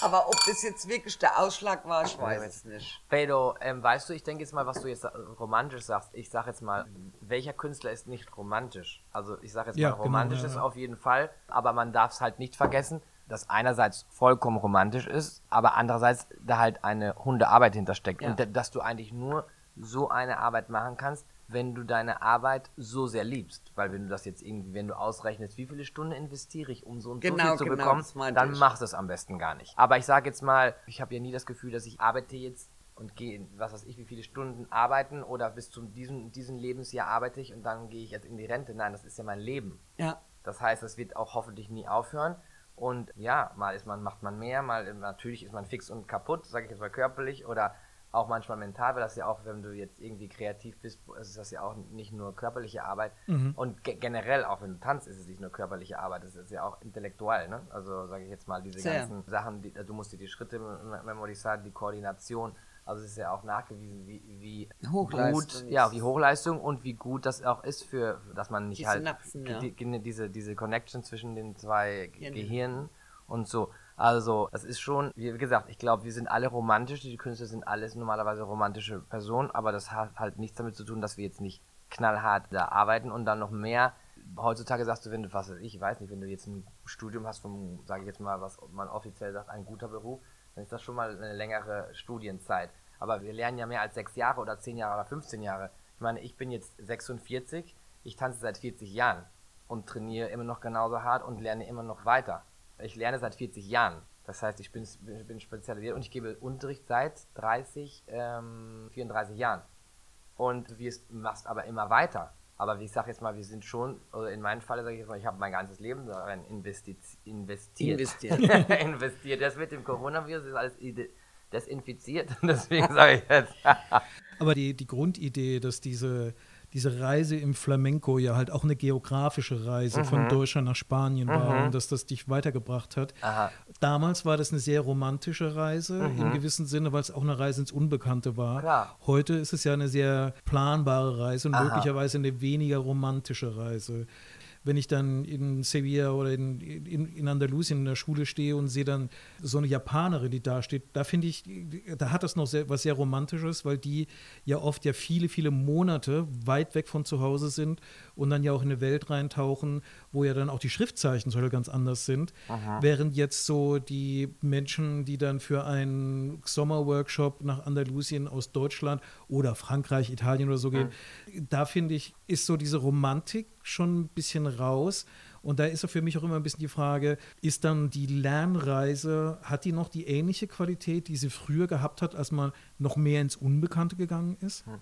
Aber ob das jetzt wirklich der Ausschlag war, ich weiß es nicht.
Pedro, ähm, weißt du, ich denke jetzt mal, was du jetzt romantisch sagst. Ich sage jetzt mal, welcher Künstler ist nicht romantisch? Also ich sage jetzt ja, mal, genau, romantisch genau, ja, ist ja. auf jeden Fall, aber man darf es halt nicht vergessen das einerseits vollkommen romantisch ist, aber andererseits da halt eine Hundearbeit hintersteckt. Ja. Und dass du eigentlich nur so eine Arbeit machen kannst, wenn du deine Arbeit so sehr liebst. Weil wenn du das jetzt irgendwie, wenn du ausrechnest, wie viele Stunden investiere ich, um so ein genau, so viel genau, zu bekommen, dann ich. machst du es am besten gar nicht. Aber ich sage jetzt mal, ich habe ja nie das Gefühl, dass ich arbeite jetzt und gehe, was weiß ich, wie viele Stunden arbeiten oder bis zu diesem, diesem Lebensjahr arbeite ich und dann gehe ich jetzt in die Rente. Nein, das ist ja mein Leben.
Ja.
Das heißt, das wird auch hoffentlich nie aufhören. Und ja, mal ist man, macht man mehr, mal natürlich ist man fix und kaputt, sage ich jetzt mal körperlich oder auch manchmal mental, weil das ja auch, wenn du jetzt irgendwie kreativ bist, ist das ja auch nicht nur körperliche Arbeit. Mhm. Und ge generell, auch wenn du tanzt, ist es nicht nur körperliche Arbeit, es ist ja auch intellektuell. Ne? Also sage ich jetzt mal, diese Sehr. ganzen Sachen, die, du musst dir die Schritte memorisieren, die Koordination, also es ist ja auch nachgewiesen, wie, wie gut, ja, wie Hochleistung und wie gut das auch ist für, dass man nicht die halt Synapsen, ja. die, diese, diese Connection zwischen den zwei Gehirn. Gehirnen und so. Also, das ist schon, wie gesagt, ich glaube, wir sind alle romantisch, die Künstler sind alles normalerweise romantische Personen, aber das hat halt nichts damit zu tun, dass wir jetzt nicht knallhart da arbeiten und dann noch mehr. Heutzutage sagst du, wenn du, was ich weiß nicht, wenn du jetzt ein Studium hast vom, sage ich jetzt mal, was man offiziell sagt, ein guter Beruf, dann ist das schon mal eine längere Studienzeit. Aber wir lernen ja mehr als sechs Jahre oder zehn Jahre oder 15 Jahre. Ich meine, ich bin jetzt 46, ich tanze seit 40 Jahren und trainiere immer noch genauso hart und lerne immer noch weiter. Ich lerne seit 40 Jahren. Das heißt, ich bin, bin spezialisiert und ich gebe Unterricht seit 30, ähm, 34 Jahren. Und du wirst, machst aber immer weiter. Aber wie ich sage jetzt mal, wir sind schon, oder in meinem Fall sage ich jetzt mal, ich habe mein ganzes Leben darin investiert. Investiert. investiert. Das mit dem Coronavirus ist alles desinfiziert. Deswegen sage ich jetzt.
Aber die, die Grundidee, dass diese diese Reise im Flamenco ja halt auch eine geografische Reise mhm. von Deutschland nach Spanien mhm. war und dass das dich weitergebracht hat. Damals war das eine sehr romantische Reise mhm. im gewissen Sinne, weil es auch eine Reise ins Unbekannte war. Klar. Heute ist es ja eine sehr planbare Reise und Aha. möglicherweise eine weniger romantische Reise wenn ich dann in Sevilla oder in, in, in Andalusien in der Schule stehe und sehe dann so eine Japanerin, die da steht, da finde ich, da hat das noch sehr, was sehr Romantisches, weil die ja oft ja viele, viele Monate weit weg von zu Hause sind und dann ja auch in eine Welt reintauchen, wo ja dann auch die Schriftzeichen zum Beispiel ganz anders sind. Aha. Während jetzt so die Menschen, die dann für einen Sommerworkshop nach Andalusien aus Deutschland oder Frankreich, Italien oder so gehen, mhm. da finde ich, ist so diese Romantik schon ein bisschen raus. Und da ist für mich auch immer ein bisschen die Frage, ist dann die Lernreise, hat die noch die ähnliche Qualität, die sie früher gehabt hat, als man noch mehr ins Unbekannte gegangen ist? Hm.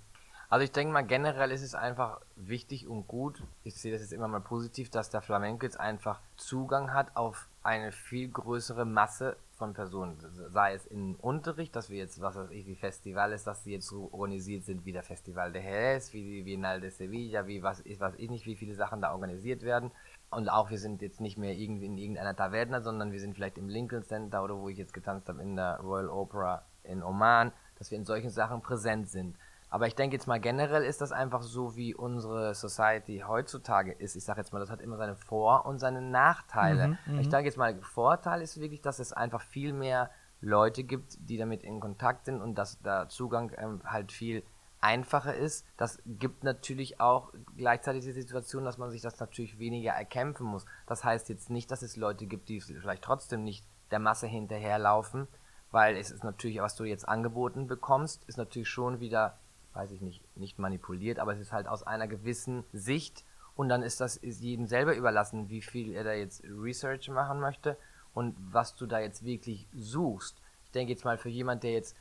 Also ich denke mal, generell ist es einfach wichtig und gut, ich sehe das jetzt immer mal positiv, dass der Flamenco jetzt einfach Zugang hat auf eine viel größere Masse von Personen. Sei es im Unterricht, dass wir jetzt, was weiß ich, wie Festival ist, dass die jetzt so organisiert sind wie der Festival de Jerez, wie die Biennale de Sevilla, wie was ich weiß ich nicht, wie viele Sachen da organisiert werden. Und auch wir sind jetzt nicht mehr irgendwie in irgendeiner Taverne, sondern wir sind vielleicht im Lincoln Center oder wo ich jetzt getanzt habe in der Royal Opera in Oman, dass wir in solchen Sachen präsent sind. Aber ich denke jetzt mal generell ist das einfach so, wie unsere Society heutzutage ist. Ich sage jetzt mal, das hat immer seine Vor- und seine Nachteile. Mhm, mhm. ich denke jetzt mal, Vorteil ist wirklich, dass es einfach viel mehr Leute gibt, die damit in Kontakt sind und dass der Zugang ähm, halt viel einfacher ist. Das gibt natürlich auch gleichzeitig die Situation, dass man sich das natürlich weniger erkämpfen muss. Das heißt jetzt nicht, dass es Leute gibt, die vielleicht trotzdem nicht der Masse hinterherlaufen, weil es ist natürlich, was du jetzt angeboten bekommst, ist natürlich schon wieder weiß ich nicht, nicht manipuliert, aber es ist halt aus einer gewissen Sicht und dann ist das jedem selber überlassen, wie viel er da jetzt Research machen möchte und was du da jetzt wirklich suchst. Ich denke jetzt mal für jemand, der jetzt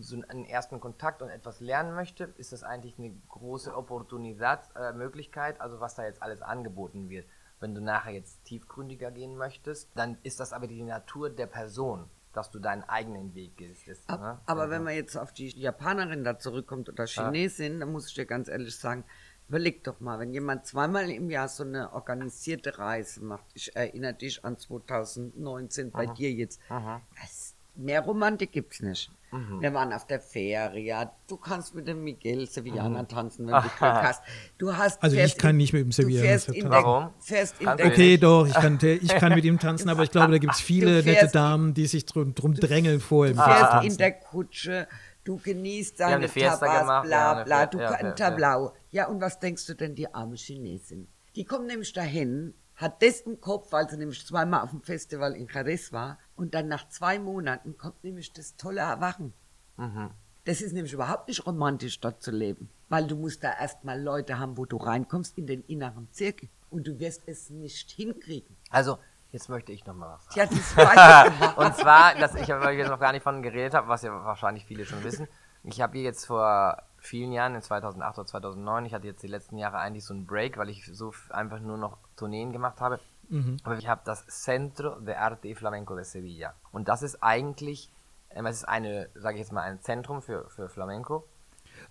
so einen ersten Kontakt und etwas lernen möchte, ist das eigentlich eine große Opportunität, äh, Möglichkeit, also was da jetzt alles angeboten wird. Wenn du nachher jetzt tiefgründiger gehen möchtest, dann ist das aber die Natur der Person dass du deinen eigenen Weg gehst.
Ab, ne? Aber wenn man jetzt auf die Japanerin da zurückkommt oder Chinesin, ja. dann muss ich dir ganz ehrlich sagen, überleg doch mal, wenn jemand zweimal im Jahr so eine organisierte Reise macht, ich erinnere dich an 2019 bei Aha. dir jetzt, Aha. Das, mehr Romantik gibt's nicht. Mhm. Wir waren auf der Ferie. Du kannst mit dem Miguel Sevillana mhm. tanzen, wenn du Glück hast. Du hast
also ich kann nicht mit dem Sevillana
tanzen. Warum?
Fährst in der okay, doch, ich kann, ich kann mit ihm tanzen, aber ich glaube, da gibt es viele nette Damen, die sich drum, drum drängeln vor ihm.
Du fährst in der Kutsche, du genießt deine Tabas, gemacht, bla bla, du ja, ein Tablau. Ja, und was denkst du denn, die arme Chinesin? Die kommt nämlich dahin, hat das im Kopf, weil sie nämlich zweimal auf dem Festival in Jerez war, und dann nach zwei Monaten kommt nämlich das tolle Erwachen. Mhm. Das ist nämlich überhaupt nicht romantisch, dort zu leben. Weil du musst da erstmal Leute haben, wo du reinkommst in den inneren Zirkel. Und du wirst es nicht hinkriegen.
Also, jetzt möchte ich noch mal was sagen. Ja, das Und zwar, dass ich jetzt noch gar nicht von geredet habe, was ja wahrscheinlich viele schon wissen. Ich habe hier jetzt vor vielen Jahren, in 2008 oder 2009, ich hatte jetzt die letzten Jahre eigentlich so einen Break, weil ich so einfach nur noch Tourneen gemacht habe. Mhm. Aber ich habe das Centro de Arte y Flamenco de Sevilla. Und das ist eigentlich, ähm, es ist eine, sage ich jetzt mal, ein Zentrum für, für Flamenco.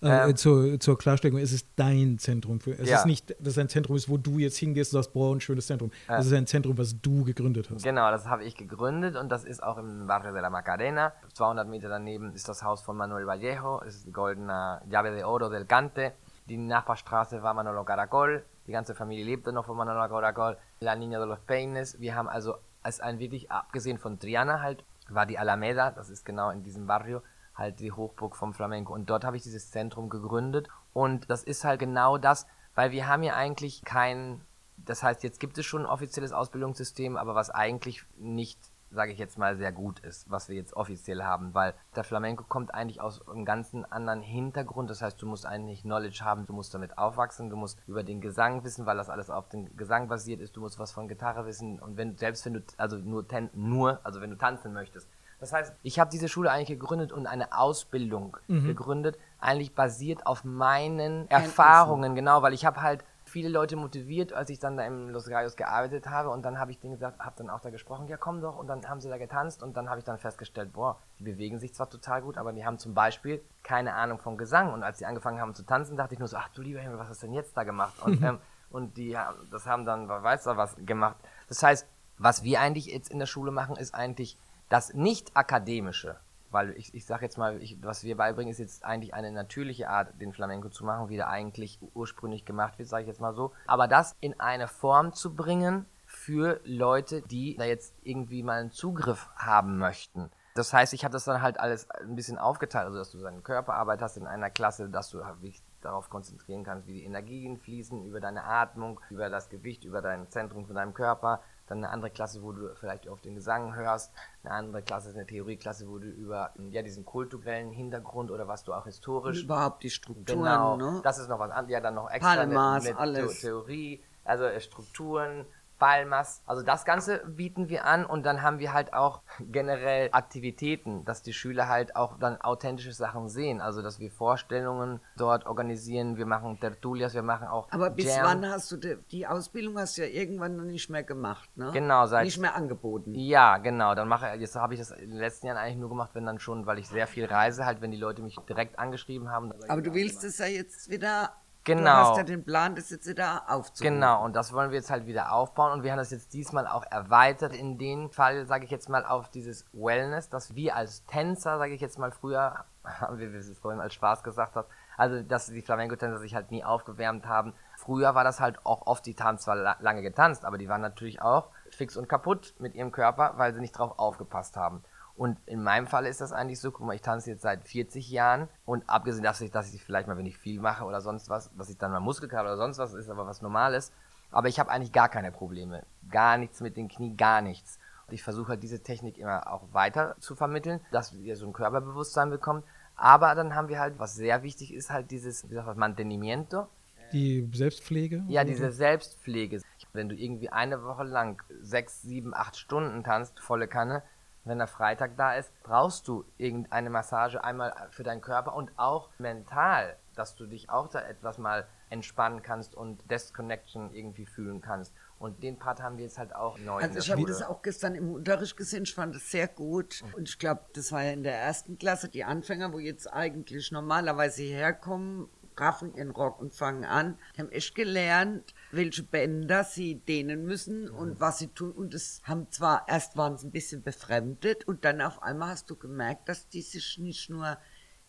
Äh, ähm, zur, zur, Klarstellung, es ist dein Zentrum. Für, es ja. ist nicht, dass es ein Zentrum ist, wo du jetzt hingehst und sagst, boah, ein schönes Zentrum. Es äh, ist ein Zentrum, was du gegründet hast.
Genau, das habe ich gegründet und das ist auch im Barrio de la Macarena. 200 Meter daneben ist das Haus von Manuel Vallejo, es ist die goldene Llave de Oro del Cante. Die Nachbarstraße war Manolo Caracol. Die ganze Familie lebte noch von Manolo Caracol. La Niña de los Peines. Wir haben also als ein wirklich, abgesehen von Triana halt, war die Alameda, das ist genau in diesem Barrio, halt die Hochburg vom Flamenco. Und dort habe ich dieses Zentrum gegründet. Und das ist halt genau das, weil wir haben ja eigentlich kein, das heißt, jetzt gibt es schon ein offizielles Ausbildungssystem, aber was eigentlich nicht sage ich jetzt mal, sehr gut ist, was wir jetzt offiziell haben, weil der Flamenco kommt eigentlich aus einem ganzen anderen Hintergrund. Das heißt, du musst eigentlich Knowledge haben, du musst damit aufwachsen, du musst über den Gesang wissen, weil das alles auf dem Gesang basiert ist. Du musst was von Gitarre wissen und wenn selbst wenn du also nur ten, nur also wenn du tanzen möchtest. Das heißt, ich habe diese Schule eigentlich gegründet und eine Ausbildung mhm. gegründet, eigentlich basiert auf meinen Erfahrungen, genau, weil ich habe halt viele Leute motiviert, als ich dann da im Los Gallos gearbeitet habe und dann habe ich denen gesagt, habe dann auch da gesprochen, ja komm doch und dann haben sie da getanzt und dann habe ich dann festgestellt, boah, die bewegen sich zwar total gut, aber die haben zum Beispiel keine Ahnung vom Gesang und als sie angefangen haben zu tanzen, dachte ich nur so, ach du lieber Himmel, was hast du denn jetzt da gemacht? Und, ähm, und die das haben dann, weiß da was gemacht. Das heißt, was wir eigentlich jetzt in der Schule machen, ist eigentlich das nicht akademische weil ich, ich sage jetzt mal, ich, was wir beibringen, ist jetzt eigentlich eine natürliche Art, den Flamenco zu machen, wie der eigentlich ursprünglich gemacht wird, sage ich jetzt mal so. Aber das in eine Form zu bringen für Leute, die da jetzt irgendwie mal einen Zugriff haben möchten. Das heißt, ich habe das dann halt alles ein bisschen aufgeteilt, also dass du deine Körperarbeit hast in einer Klasse, dass du dich darauf konzentrieren kannst, wie die Energien fließen, über deine Atmung, über das Gewicht, über dein Zentrum von deinem Körper dann eine andere Klasse, wo du vielleicht auf den Gesang hörst, eine andere Klasse ist eine Theorieklasse, wo du über ja, diesen kulturellen Hintergrund oder was du auch historisch.
Überhaupt die Strukturen,
genau, ne? Das ist noch was anderes, ja, dann noch extra
Palmas, eine, eine alles.
Theorie, also äh, Strukturen, Palmas. Also das Ganze bieten wir an und dann haben wir halt auch generell Aktivitäten, dass die Schüler halt auch dann authentische Sachen sehen. Also dass wir Vorstellungen dort organisieren, wir machen Tertulias, wir machen auch.
Aber bis Jam. wann hast du die, die, Ausbildung hast du ja irgendwann noch nicht mehr gemacht, ne?
Genau,
seit. Nicht mehr angeboten.
Ja, genau. Dann mache jetzt habe ich das in den letzten Jahren eigentlich nur gemacht, wenn dann schon, weil ich sehr viel reise, halt, wenn die Leute mich direkt angeschrieben haben.
Aber du willst es ja jetzt wieder
Genau.
Du hast ja den Plan, das jetzt wieder aufzubauen.
Genau, und das wollen wir jetzt halt wieder aufbauen. Und wir haben das jetzt diesmal auch erweitert in dem Fall, sage ich jetzt mal, auf dieses Wellness, dass wir als Tänzer, sage ich jetzt mal früher, wie wir es vorhin als Spaß gesagt haben, also dass die Flamenco-Tänzer sich halt nie aufgewärmt haben. Früher war das halt auch oft, die haben zwar lange getanzt, aber die waren natürlich auch fix und kaputt mit ihrem Körper, weil sie nicht drauf aufgepasst haben. Und in meinem Fall ist das eigentlich so, guck mal, ich tanze jetzt seit 40 Jahren und abgesehen davon, dass ich vielleicht mal, wenn ich viel mache oder sonst was, dass ich dann mal Muskelkater oder sonst was ist, aber was Normales. Aber ich habe eigentlich gar keine Probleme. Gar nichts mit den Knie, gar nichts. Und ich versuche halt diese Technik immer auch weiter zu vermitteln, dass ihr so ein Körperbewusstsein bekommt. Aber dann haben wir halt, was sehr wichtig ist, halt dieses, wie sagt man, Mantenimiento.
Die Selbstpflege?
Ja, diese Selbstpflege. Wenn du irgendwie eine Woche lang sechs, sieben, acht Stunden tanzt, volle Kanne, wenn der Freitag da ist, brauchst du irgendeine Massage einmal für deinen Körper und auch mental, dass du dich auch da etwas mal entspannen kannst und Desconnection irgendwie fühlen kannst. Und den Part haben wir jetzt halt auch neu.
Also ich habe das auch gestern im Unterricht gesehen, ich fand das sehr gut. Und ich glaube, das war ja in der ersten Klasse die Anfänger, wo jetzt eigentlich normalerweise herkommen raffen ihren Rock und fangen an. Haben echt gelernt, welche Bänder sie dehnen müssen und was sie tun. Und es haben zwar, erst waren sie ein bisschen befremdet und dann auf einmal hast du gemerkt, dass die sich nicht nur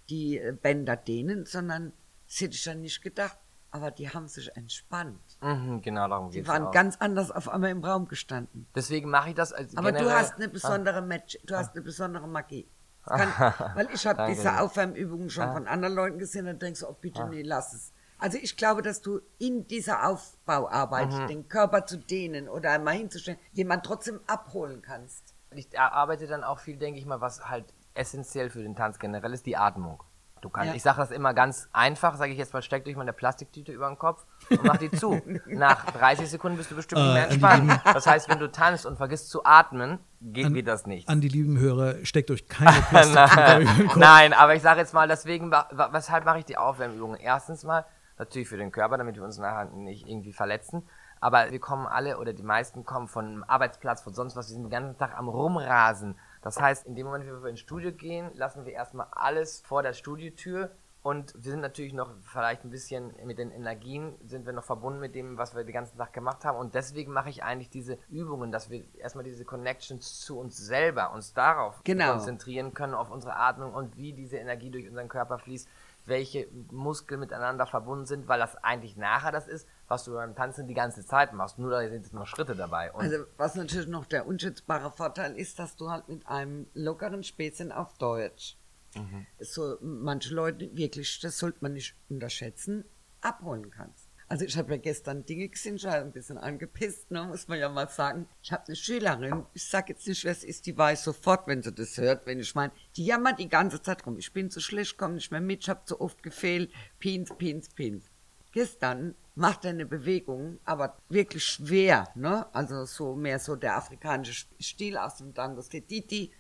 die äh, Bänder dehnen, sondern das hätte ich dann nicht gedacht. Aber die haben sich entspannt.
Mhm, genau, darum
geht's Die waren auch. ganz anders auf einmal im Raum gestanden.
Deswegen mache ich das als
Aber du hast eine besondere Match, du hast eine besondere Magie. Kann, weil ich habe diese Aufwärmübungen schon von anderen Leuten gesehen und denkst, oh bitte, nee, lass es. Also ich glaube, dass du in dieser Aufbauarbeit, mhm. den Körper zu dehnen oder mal hinzustellen, jemand trotzdem abholen kannst.
Ich arbeite dann auch viel, denke ich mal, was halt essentiell für den Tanz generell ist, die Atmung. Du kannst, ja. ich sage das immer ganz einfach, sage ich jetzt mal, steck dich mal eine Plastiktüte über den Kopf und mach die zu. Nach 30 Sekunden bist du bestimmt nicht mehr äh, entspannt. Das heißt, wenn du tanzt und vergisst zu atmen, geht
an,
das nicht.
An die lieben Hörer, steckt euch keine
Kopf. Nein, aber ich sage jetzt mal, deswegen, weshalb mache ich die Aufwärmübungen? Erstens mal, natürlich für den Körper, damit wir uns nachher nicht irgendwie verletzen. Aber wir kommen alle oder die meisten kommen von einem Arbeitsplatz, von sonst was, wir sind den ganzen Tag am Rumrasen das heißt, in dem Moment, wie wir ins Studio gehen, lassen wir erstmal alles vor der Studiotür und wir sind natürlich noch vielleicht ein bisschen mit den Energien, sind wir noch verbunden mit dem, was wir den ganzen Tag gemacht haben. Und deswegen mache ich eigentlich diese Übungen, dass wir erstmal diese Connections zu uns selber, uns darauf genau. konzentrieren können, auf unsere Atmung und wie diese Energie durch unseren Körper fließt, welche Muskeln miteinander verbunden sind, weil das eigentlich nachher das ist, was du beim Tanzen die ganze Zeit machst. Nur da sind jetzt noch Schritte dabei.
Und also was natürlich noch der unschätzbare Vorteil ist, dass du halt mit einem lockeren Späßchen auf Deutsch mhm. so manche Leute wirklich, das sollte man nicht unterschätzen, abholen kannst. Also ich habe ja gestern Dinge gesehen, ich ein bisschen angepisst, ne, muss man ja mal sagen. Ich habe eine Schülerin, ich sage jetzt nicht, wer es ist, die weiß sofort, wenn sie das hört, wenn ich meine, die jammert die ganze Zeit rum. Ich bin zu schlecht, komme nicht mehr mit, ich habe zu oft gefehlt, Pins, Pins, Pins. Gestern macht er eine Bewegung, aber wirklich schwer, ne? Also so mehr so der afrikanische Stil aus dem Tango Titi.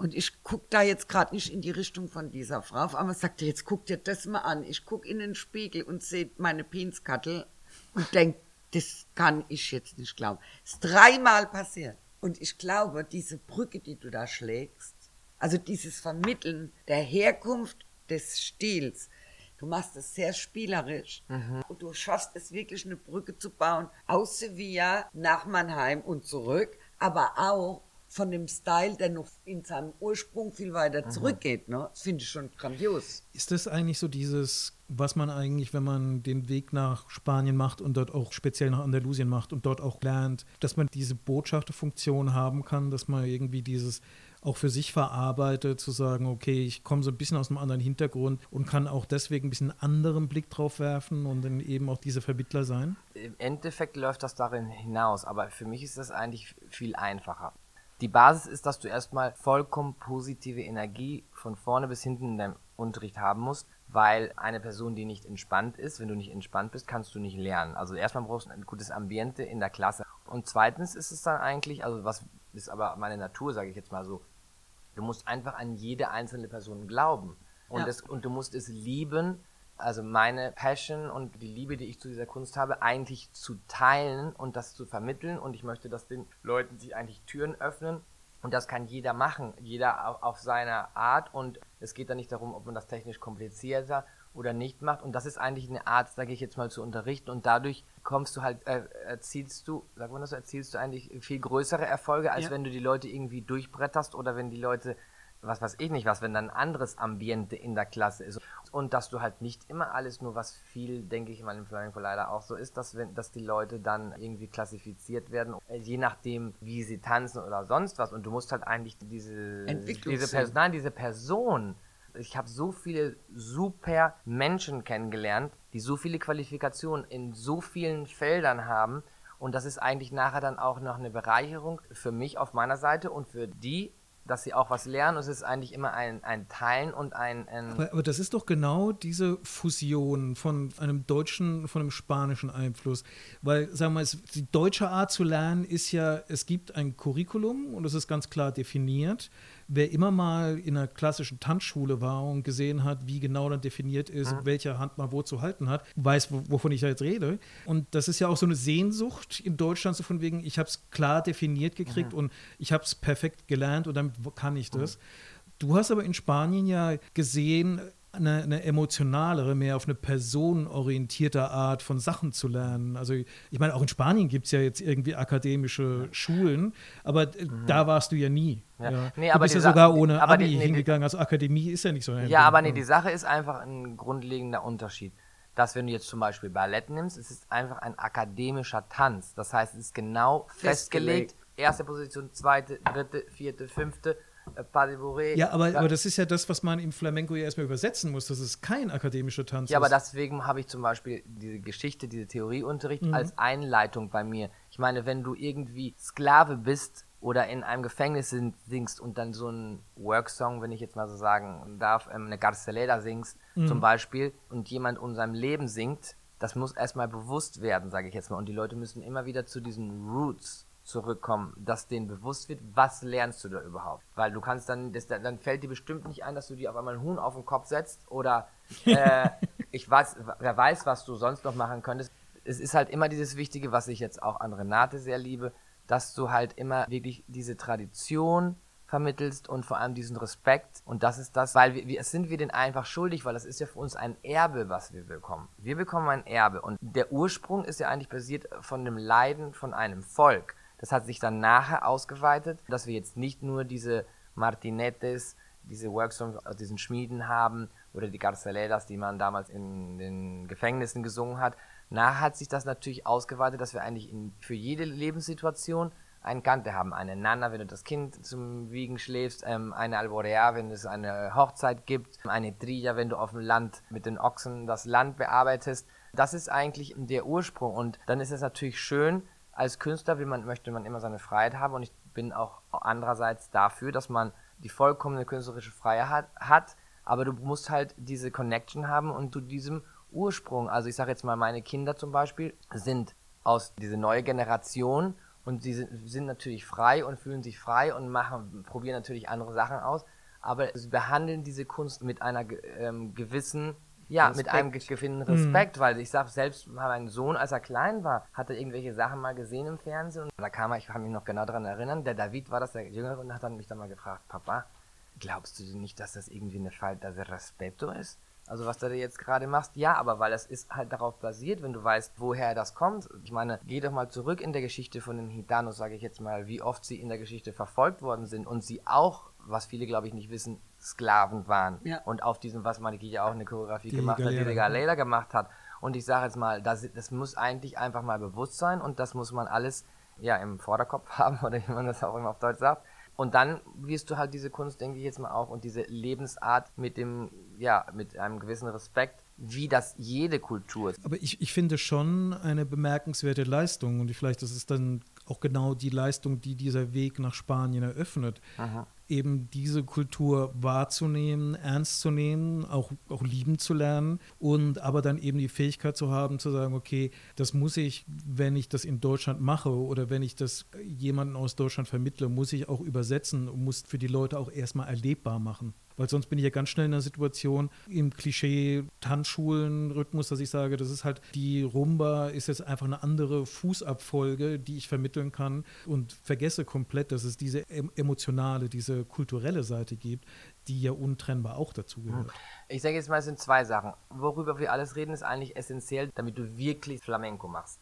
Und ich guck da jetzt gerade nicht in die Richtung von dieser Frau, auf einmal sagt er, jetzt guck dir das mal an. Ich guck in den Spiegel und sehe meine Pinskattel und denk, das kann ich jetzt nicht glauben. Es ist dreimal passiert. Und ich glaube, diese Brücke, die du da schlägst, also dieses Vermitteln der Herkunft des Stils, Du machst es sehr spielerisch mhm. und du schaffst es wirklich eine Brücke zu bauen aus Sevilla nach Mannheim und zurück, aber auch von dem Style, der noch in seinem Ursprung viel weiter mhm. zurückgeht. Ne? Das finde ich schon grandios.
Ist das eigentlich so dieses, was man eigentlich, wenn man den Weg nach Spanien macht und dort auch speziell nach Andalusien macht und dort auch lernt, dass man diese Botschafterfunktion haben kann, dass man irgendwie dieses auch für sich verarbeite, zu sagen, okay, ich komme so ein bisschen aus einem anderen Hintergrund und kann auch deswegen ein bisschen anderen Blick drauf werfen und dann eben auch diese Vermittler sein?
Im Endeffekt läuft das darin hinaus, aber für mich ist das eigentlich viel einfacher. Die Basis ist, dass du erstmal vollkommen positive Energie von vorne bis hinten in deinem Unterricht haben musst, weil eine Person, die nicht entspannt ist, wenn du nicht entspannt bist, kannst du nicht lernen. Also erstmal brauchst du ein gutes Ambiente in der Klasse. Und zweitens ist es dann eigentlich, also was ist aber meine Natur, sage ich jetzt mal so, du musst einfach an jede einzelne Person glauben. Und, ja. das, und du musst es lieben, also meine Passion und die Liebe, die ich zu dieser Kunst habe, eigentlich zu teilen und das zu vermitteln. Und ich möchte, dass den Leuten sich eigentlich Türen öffnen. Und das kann jeder machen, jeder auf, seiner Art. Und es geht da nicht darum, ob man das technisch komplizierter oder nicht macht. Und das ist eigentlich eine Art, sage ich jetzt mal, zu unterrichten. Und dadurch kommst du halt, äh, erzielst du, sagt man das, erzielst du eigentlich viel größere Erfolge, als ja. wenn du die Leute irgendwie durchbretterst oder wenn die Leute was weiß ich nicht was, wenn dann ein anderes Ambiente in der Klasse ist. Und dass du halt nicht immer alles nur, was viel, denke ich mal, im Flamenco leider auch so ist, dass, wenn, dass die Leute dann irgendwie klassifiziert werden, äh, je nachdem, wie sie tanzen oder sonst was. Und du musst halt eigentlich diese, diese Person, nein, diese Person, ich habe so viele super Menschen kennengelernt, die so viele Qualifikationen in so vielen Feldern haben. Und das ist eigentlich nachher dann auch noch eine Bereicherung für mich auf meiner Seite und für die dass sie auch was lernen. Und es ist eigentlich immer ein, ein Teilen und ein. ein
aber, aber, das ist doch genau diese Fusion von einem deutschen, von einem spanischen Einfluss. Weil, sagen wir mal, die deutsche Art zu lernen ist ja, es gibt ein Curriculum und es ist ganz klar definiert wer immer mal in einer klassischen Tanzschule war und gesehen hat, wie genau dann definiert ist, mhm. welche Hand man wo zu halten hat, weiß, wovon ich da jetzt rede. Und das ist ja auch so eine Sehnsucht in Deutschland, so von wegen, ich habe es klar definiert gekriegt mhm. und ich habe es perfekt gelernt und dann kann ich das. Mhm. Du hast aber in Spanien ja gesehen, eine, eine, emotionalere, mehr auf eine personenorientierte Art von Sachen zu lernen. Also ich meine, auch in Spanien gibt es ja jetzt irgendwie akademische Schulen, aber mhm. da warst du ja nie. Ja. Ja. Nee, du bist ja sogar ohne Abi die, nee, hingegangen, also Akademie ist ja nicht so
ein Ja, aber nee, die Sache ist einfach ein grundlegender Unterschied. Dass wenn du jetzt zum Beispiel Ballett nimmst, es ist einfach ein akademischer Tanz. Das heißt, es ist genau festgelegt. festgelegt. Erste Position, zweite, dritte, vierte, fünfte äh, Padibure.
Ja, aber, aber das ist ja das, was man im Flamenco ja erstmal übersetzen muss. Das ist kein akademischer Tanz.
Ja, aber deswegen habe ich zum Beispiel diese Geschichte, diese Theorieunterricht mhm. als Einleitung bei mir. Ich meine, wenn du irgendwie Sklave bist oder in einem Gefängnis singst und dann so einen Worksong, wenn ich jetzt mal so sagen darf, ähm, eine Garceleda singst mhm. zum Beispiel und jemand sein Leben singt, das muss erstmal bewusst werden, sage ich jetzt mal. Und die Leute müssen immer wieder zu diesen Roots zurückkommen, dass denen bewusst wird, was lernst du da überhaupt? Weil du kannst dann, das, dann fällt dir bestimmt nicht ein, dass du dir auf einmal ein Huhn auf den Kopf setzt oder äh, ich weiß, wer weiß, was du sonst noch machen könntest. Es ist halt immer dieses Wichtige, was ich jetzt auch an Renate sehr liebe, dass du halt immer wirklich diese Tradition vermittelst und vor allem diesen Respekt. Und das ist das, weil wir, wir sind wir den einfach schuldig, weil das ist ja für uns ein Erbe, was wir bekommen. Wir bekommen ein Erbe und der Ursprung ist ja eigentlich basiert von dem Leiden von einem Volk. Das hat sich dann nachher ausgeweitet, dass wir jetzt nicht nur diese Martinettes, diese Workshops aus diesen Schmieden haben oder die Garceledas, die man damals in den Gefängnissen gesungen hat. Nachher hat sich das natürlich ausgeweitet, dass wir eigentlich in, für jede Lebenssituation einen Kante haben. Eine Nana, wenn du das Kind zum Wiegen schläfst, ähm, eine Alborea, wenn es eine Hochzeit gibt, eine Trilla, wenn du auf dem Land mit den Ochsen das Land bearbeitest. Das ist eigentlich der Ursprung und dann ist es natürlich schön, als Künstler will man, möchte man immer seine Freiheit haben und ich bin auch andererseits dafür, dass man die vollkommene künstlerische Freiheit hat, aber du musst halt diese Connection haben und zu diesem Ursprung. Also ich sage jetzt mal, meine Kinder zum Beispiel sind aus dieser neuen Generation und sie sind, natürlich frei und fühlen sich frei und machen, probieren natürlich andere Sachen aus, aber sie behandeln diese Kunst mit einer ähm, gewissen ja, Respekt. mit einem gewissen Respekt, mhm. weil ich sag selbst, mein Sohn, als er klein war, hat er irgendwelche Sachen mal gesehen im Fernsehen und da kam er, ich kann mich noch genau daran erinnern, der David war das, der Jüngere, und hat dann mich dann mal gefragt, Papa, glaubst du nicht, dass das irgendwie eine Falta de Respeto ist? Also was du da jetzt gerade machst, ja, aber weil es ist halt darauf basiert, wenn du weißt, woher das kommt. Ich meine, geh doch mal zurück in der Geschichte von den Hitanos, sage ich jetzt mal, wie oft sie in der Geschichte verfolgt worden sind und sie auch, was viele glaube ich nicht wissen, Sklaven waren. Ja. Und auf diesem, was Maniki ja auch eine Choreografie die gemacht Galera. hat, die Galera gemacht hat. Und ich sage jetzt mal, das, das muss eigentlich einfach mal bewusst sein und das muss man alles ja im Vorderkopf haben oder wie man das auch immer auf Deutsch sagt. Und dann wirst du halt diese Kunst, denke ich jetzt mal auch, und diese Lebensart mit dem, ja, mit einem gewissen Respekt, wie das jede Kultur ist.
Aber ich, ich finde schon eine bemerkenswerte Leistung und vielleicht ist es dann auch genau die Leistung, die dieser Weg nach Spanien eröffnet. Aha eben diese Kultur wahrzunehmen, ernst zu nehmen, auch, auch lieben zu lernen und aber dann eben die Fähigkeit zu haben, zu sagen, okay, das muss ich, wenn ich das in Deutschland mache oder wenn ich das jemanden aus Deutschland vermittle, muss ich auch übersetzen und muss für die Leute auch erstmal erlebbar machen. Weil sonst bin ich ja ganz schnell in einer Situation im Klischee-Tanzschulen-Rhythmus, dass ich sage, das ist halt, die Rumba ist jetzt einfach eine andere Fußabfolge, die ich vermitteln kann und vergesse komplett, dass es diese emotionale, diese kulturelle Seite gibt, die ja untrennbar auch dazu gehört.
Ich sage jetzt mal, es sind zwei Sachen. Worüber wir alles reden, ist eigentlich essentiell, damit du wirklich Flamenco machst.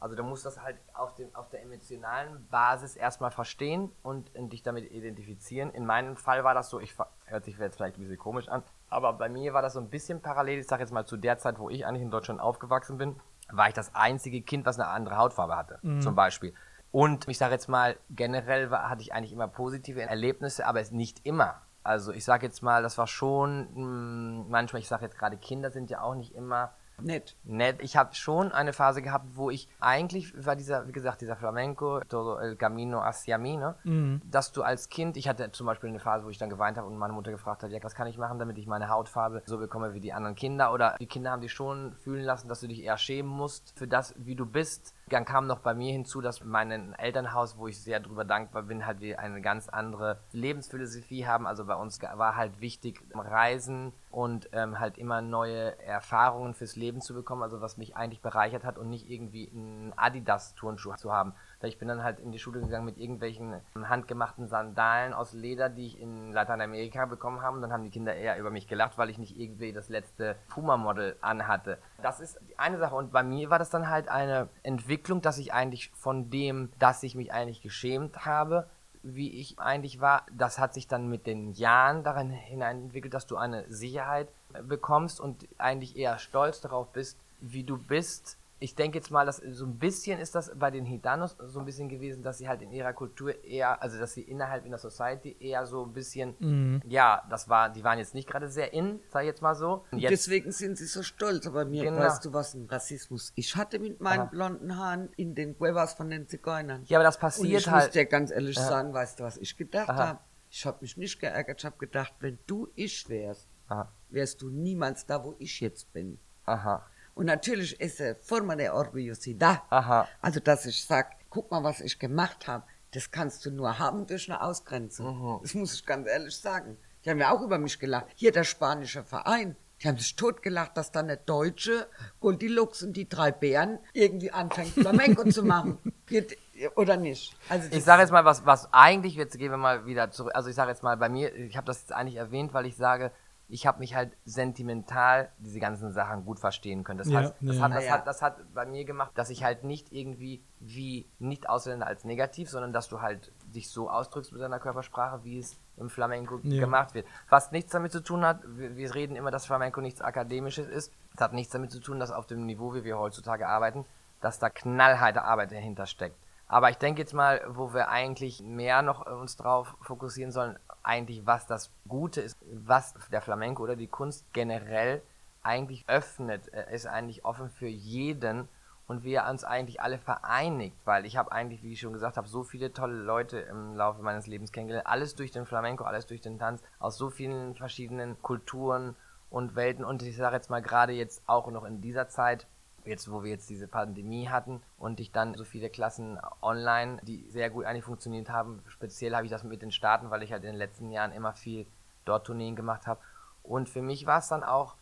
Also du musst das halt auf, dem, auf der emotionalen Basis erstmal verstehen und dich damit identifizieren. In meinem Fall war das so, ich hört sich jetzt vielleicht ein bisschen komisch an, aber bei mir war das so ein bisschen parallel. Ich sage jetzt mal zu der Zeit, wo ich eigentlich in Deutschland aufgewachsen bin, war ich das einzige Kind, was eine andere Hautfarbe hatte, mhm. zum Beispiel. Und ich sage jetzt mal, generell war, hatte ich eigentlich immer positive Erlebnisse, aber es nicht immer. Also ich sage jetzt mal, das war schon mh, hm, manchmal, ich sage jetzt gerade, Kinder sind ja auch nicht immer Nett. Nett. Ich habe schon eine Phase gehabt, wo ich eigentlich war dieser, wie gesagt, dieser Flamenco, todo el camino hacia mí, ne? Mhm. dass du als Kind, ich hatte zum Beispiel eine Phase, wo ich dann geweint habe und meine Mutter gefragt hat, ja, was kann ich machen, damit ich meine Hautfarbe so bekomme wie die anderen Kinder? Oder die Kinder haben dich schon fühlen lassen, dass du dich eher schämen musst für das, wie du bist. Dann kam noch bei mir hinzu, dass mein Elternhaus, wo ich sehr drüber dankbar bin, halt eine ganz andere Lebensphilosophie haben. Also bei uns war halt wichtig Reisen und ähm, halt immer neue Erfahrungen fürs Leben zu bekommen, also was mich eigentlich bereichert hat und nicht irgendwie einen Adidas-Turnschuh zu haben. Ich bin dann halt in die Schule gegangen mit irgendwelchen handgemachten Sandalen aus Leder, die ich in Lateinamerika bekommen habe. Und dann haben die Kinder eher über mich gelacht, weil ich nicht irgendwie das letzte Puma-Model anhatte. Das ist eine Sache. Und bei mir war das dann halt eine Entwicklung, dass ich eigentlich von dem, dass ich mich eigentlich geschämt habe, wie ich eigentlich war, das hat sich dann mit den Jahren darin hinein entwickelt, dass du eine Sicherheit bekommst und eigentlich eher stolz darauf bist, wie du bist ich denke jetzt mal, dass so ein bisschen ist das bei den Hitanos so ein bisschen gewesen, dass sie halt in ihrer Kultur eher, also dass sie innerhalb in der Society eher so ein bisschen, mhm. ja, das war, die waren jetzt nicht gerade sehr in, sag ich jetzt mal so.
Jetzt, Deswegen sind sie so stolz, aber mir, genau. weißt du was, ein Rassismus. Ich hatte mit meinen Aha. blonden Haaren in den Guevas von den Zigeunern.
Ja, aber das passiert Und
ich
halt.
Ich muss dir ganz ehrlich ja. sagen, weißt du, was ich gedacht habe? Ich habe mich nicht geärgert, ich habe gedacht, wenn du ich wärst, Aha. wärst du niemals da, wo ich jetzt bin. Aha. Und natürlich ist es Forma de Orgullosidad. Aha. Also, dass ich sage, guck mal, was ich gemacht habe. Das kannst du nur haben durch eine Ausgrenzung. Mhm. Das muss ich ganz ehrlich sagen. Die haben ja auch über mich gelacht. Hier der spanische Verein. Die haben sich totgelacht, dass dann der Deutsche Goldilocks und die drei Bären irgendwie anfängt, Flamenco zu machen. Oder nicht?
Also ich sage jetzt mal, was, was eigentlich, jetzt gehen wir mal wieder zurück, also ich sage jetzt mal bei mir, ich habe das jetzt eigentlich erwähnt, weil ich sage, ich habe mich halt sentimental diese ganzen Sachen gut verstehen können. Das, ja, heißt, das, ja. hat, das, ja. hat, das hat bei mir gemacht, dass ich halt nicht irgendwie wie Nicht-Ausländer als negativ, sondern dass du halt dich so ausdrückst mit deiner Körpersprache, wie es im Flamenco gemacht wird. Was nichts damit zu tun hat, wir, wir reden immer, dass Flamenco nichts Akademisches ist. Es hat nichts damit zu tun, dass auf dem Niveau, wie wir heutzutage arbeiten, dass da knallharte Arbeit dahinter steckt. Aber ich denke jetzt mal, wo wir eigentlich mehr noch uns drauf fokussieren sollen, eigentlich was das Gute ist, was der Flamenco oder die Kunst generell eigentlich öffnet, äh, ist eigentlich offen für jeden und wir uns eigentlich alle vereinigt, weil ich habe eigentlich, wie ich schon gesagt habe, so viele tolle Leute im Laufe meines Lebens kennengelernt, alles durch den Flamenco, alles durch den Tanz, aus so vielen verschiedenen Kulturen und Welten und ich sage jetzt mal gerade jetzt auch noch in dieser Zeit, jetzt wo wir jetzt diese Pandemie hatten und ich dann so viele Klassen online, die sehr gut eigentlich funktioniert haben. Speziell habe ich das mit den Staaten, weil ich halt in den letzten Jahren immer viel dort Tourneen gemacht habe. Und für mich war es dann auch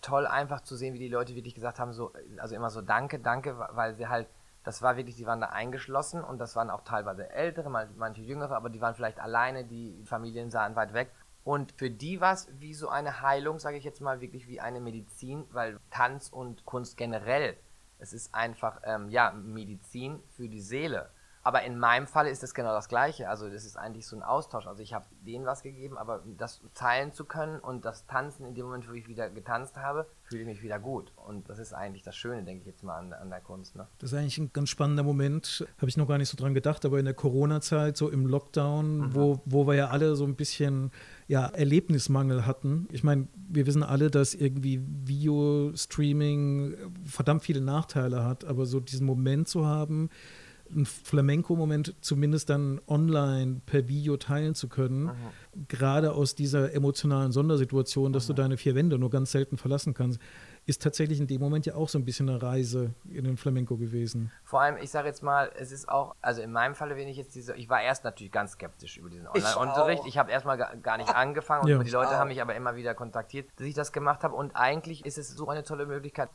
toll, einfach zu sehen, wie die Leute wirklich gesagt haben, so, also immer so Danke, danke, weil sie halt, das war wirklich, die waren da eingeschlossen und das waren auch teilweise ältere, manche jüngere, aber die waren vielleicht alleine, die Familien sahen weit weg und für die war es wie so eine Heilung, sage ich jetzt mal, wirklich wie eine Medizin, weil Tanz und Kunst generell, es ist einfach, ähm, ja, Medizin für die Seele. Aber in meinem Fall ist das genau das Gleiche. Also das ist eigentlich so ein Austausch. Also ich habe denen was gegeben, aber das teilen zu können und das Tanzen in dem Moment, wo ich wieder getanzt habe, fühle ich mich wieder gut. Und das ist eigentlich das Schöne, denke ich jetzt mal, an, an der Kunst. Ne?
Das ist eigentlich ein ganz spannender Moment. Habe ich noch gar nicht so dran gedacht, aber in der Corona-Zeit, so im Lockdown, mhm. wo, wo wir ja alle so ein bisschen ja, Erlebnismangel hatten. Ich meine, wir wissen alle, dass irgendwie Video-Streaming verdammt viele Nachteile hat, aber so diesen Moment zu haben, einen Flamenco-Moment zumindest dann online per Video teilen zu können. Mhm. Gerade aus dieser emotionalen Sondersituation, dass mhm. du deine vier Wände nur ganz selten verlassen kannst ist tatsächlich in dem Moment ja auch so ein bisschen eine Reise in den Flamenco gewesen.
Vor allem, ich sage jetzt mal, es ist auch, also in meinem Falle, wenn ich jetzt diese, ich war erst natürlich ganz skeptisch über diesen Online-Unterricht. Ich, ich habe erstmal gar nicht angefangen ja. und die Leute haben mich aber immer wieder kontaktiert, dass ich das gemacht habe und eigentlich ist es so eine tolle Möglichkeit.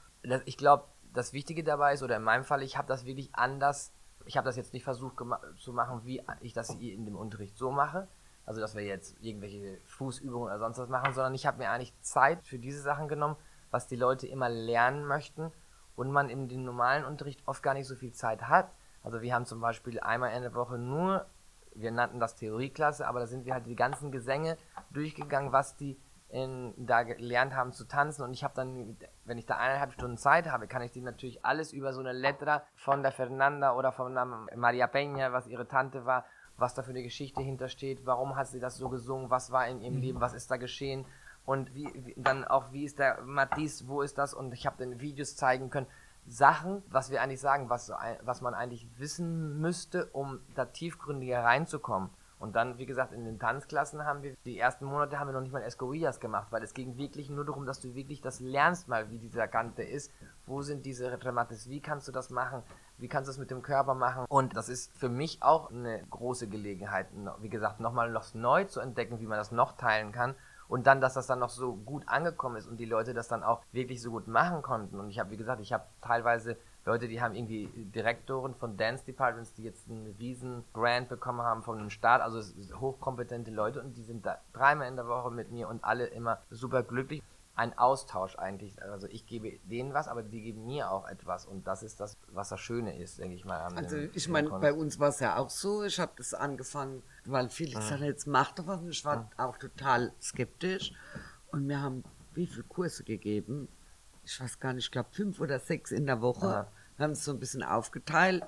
Ich glaube, das Wichtige dabei ist, oder in meinem Fall, ich habe das wirklich anders, ich habe das jetzt nicht versucht zu machen, wie ich das in dem Unterricht so mache, also dass wir jetzt irgendwelche Fußübungen oder sonst was machen, sondern ich habe mir eigentlich Zeit für diese Sachen genommen, was die Leute immer lernen möchten und man in dem normalen Unterricht oft gar nicht so viel Zeit hat. Also wir haben zum Beispiel einmal in der Woche nur, wir nannten das Theorieklasse, aber da sind wir halt die ganzen Gesänge durchgegangen, was die in, da gelernt haben zu tanzen und ich habe dann, wenn ich da eineinhalb Stunden Zeit habe, kann ich die natürlich alles über so eine Letra von der Fernanda oder von der Maria Peña, was ihre Tante war, was da für eine Geschichte hintersteht, warum hat sie das so gesungen, was war in ihrem mhm. Leben, was ist da geschehen und wie, wie, dann auch, wie ist der Matisse, wo ist das? Und ich habe den Videos zeigen können. Sachen, was wir eigentlich sagen, was, was man eigentlich wissen müsste, um da tiefgründiger reinzukommen. Und dann, wie gesagt, in den Tanzklassen haben wir, die ersten Monate haben wir noch nicht mal Escorillas gemacht, weil es ging wirklich nur darum, dass du wirklich das lernst mal, wie dieser Kante ist. Wo sind diese Remates? Wie kannst du das machen? Wie kannst du das mit dem Körper machen? Und das ist für mich auch eine große Gelegenheit, wie gesagt, nochmal noch neu zu entdecken, wie man das noch teilen kann und dann, dass das dann noch so gut angekommen ist und die Leute das dann auch wirklich so gut machen konnten. Und ich habe, wie gesagt, ich habe teilweise Leute, die haben irgendwie Direktoren von Dance Departments, die jetzt einen riesen Grant bekommen haben von einem Staat, also hochkompetente Leute und die sind da dreimal in der Woche mit mir und alle immer super glücklich ein Austausch eigentlich. Also ich gebe denen was, aber die geben mir auch etwas. Und das ist das, was das Schöne ist, denke ich mal.
also ich meine, bei uns war es ja auch so. Ich habe das angefangen, weil viele mhm. gesagt jetzt mach doch was. Und ich war mhm. auch total skeptisch. Und wir haben wie viele Kurse gegeben? Ich weiß gar nicht, ich glaube fünf oder sechs in der Woche. Wir haben es so ein bisschen aufgeteilt.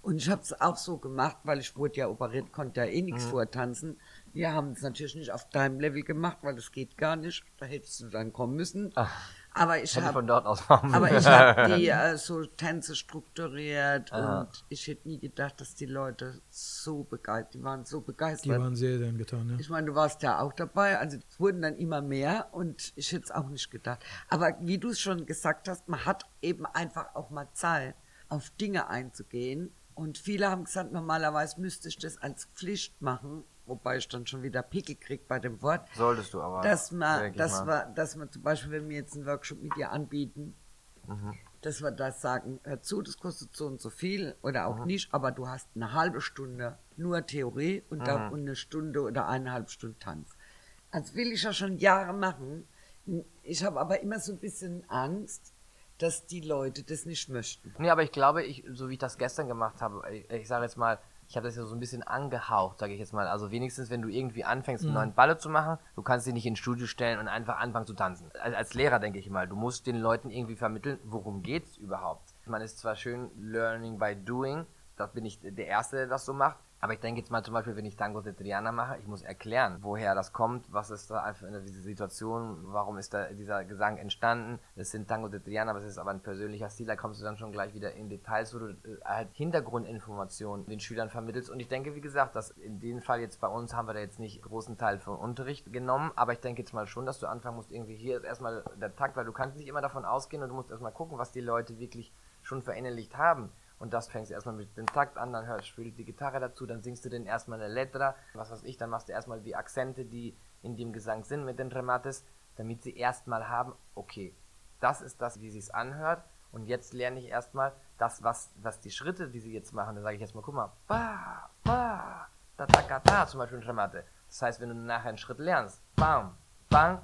Und ich habe es auch so gemacht, weil ich wurde ja operiert, konnte ja eh nichts mhm. vortanzen. Wir haben es natürlich nicht auf deinem Level gemacht, weil das geht gar nicht. Da hättest du dann kommen müssen. Ach, aber ich habe
von dort aus
Aber ich habe die äh, so Tänze strukturiert Aha. und ich hätte nie gedacht, dass die Leute so begeistert, die waren so begeistert.
Die waren sehr, sehr getan, ja.
Ich meine, du warst ja auch dabei, also es wurden dann immer mehr und ich hätte es auch nicht gedacht. Aber wie du es schon gesagt hast, man hat eben einfach auch mal Zeit, auf Dinge einzugehen. Und viele haben gesagt, normalerweise müsste ich das als Pflicht machen wobei ich dann schon wieder Pickel krieg bei dem Wort.
Solltest du aber.
Dass man, dass wir, dass wir zum Beispiel, wenn wir jetzt einen Workshop mit dir anbieten, mhm. dass wir das sagen, hör zu, das kostet so und so viel oder auch mhm. nicht, aber du hast eine halbe Stunde nur Theorie und, mhm. da, und eine Stunde oder eineinhalb Stunden Tanz. Das will ich ja schon Jahre machen. Ich habe aber immer so ein bisschen Angst, dass die Leute das nicht möchten.
Nee, aber ich glaube, ich, so wie ich das gestern gemacht habe, ich, ich sage jetzt mal, ich habe das ja so ein bisschen angehaucht, sage ich jetzt mal. Also wenigstens, wenn du irgendwie anfängst, einen mhm. neuen Balle zu machen, du kannst dich nicht ins Studio stellen und einfach anfangen zu tanzen. Als, als Lehrer denke ich mal, du musst den Leuten irgendwie vermitteln, worum geht's überhaupt. Man ist zwar schön Learning by Doing, da bin ich der Erste, der das so macht, aber ich denke jetzt mal zum Beispiel, wenn ich Tango de Triana mache, ich muss erklären, woher das kommt, was ist da einfach in dieser Situation, warum ist da dieser Gesang entstanden. Es sind Tango de Triana, aber es ist aber ein persönlicher Stil, da kommst du dann schon gleich wieder in Details, wo du äh, halt Hintergrundinformationen den Schülern vermittelst. Und ich denke, wie gesagt, dass in dem Fall jetzt bei uns haben wir da jetzt nicht großen Teil vom Unterricht genommen, aber ich denke jetzt mal schon, dass du anfangen musst, irgendwie hier ist erstmal der Takt, weil du kannst nicht immer davon ausgehen und du musst erstmal gucken, was die Leute wirklich schon verinnerlicht haben. Und das fängst du erstmal mit dem Takt an, dann hörst, spielst die Gitarre dazu, dann singst du den erstmal eine Letra, was weiß ich, dann machst du erstmal die Akzente, die in dem Gesang sind mit den Remates, damit sie erstmal haben, okay, das ist das, wie sie es anhört. Und jetzt lerne ich erstmal das, was, was die Schritte, die sie jetzt machen, da sage ich jetzt mal, guck mal, ba, ba, da, da, da, da, zum Beispiel in Remate. Das heißt, wenn du nachher einen Schritt lernst, bam, bang,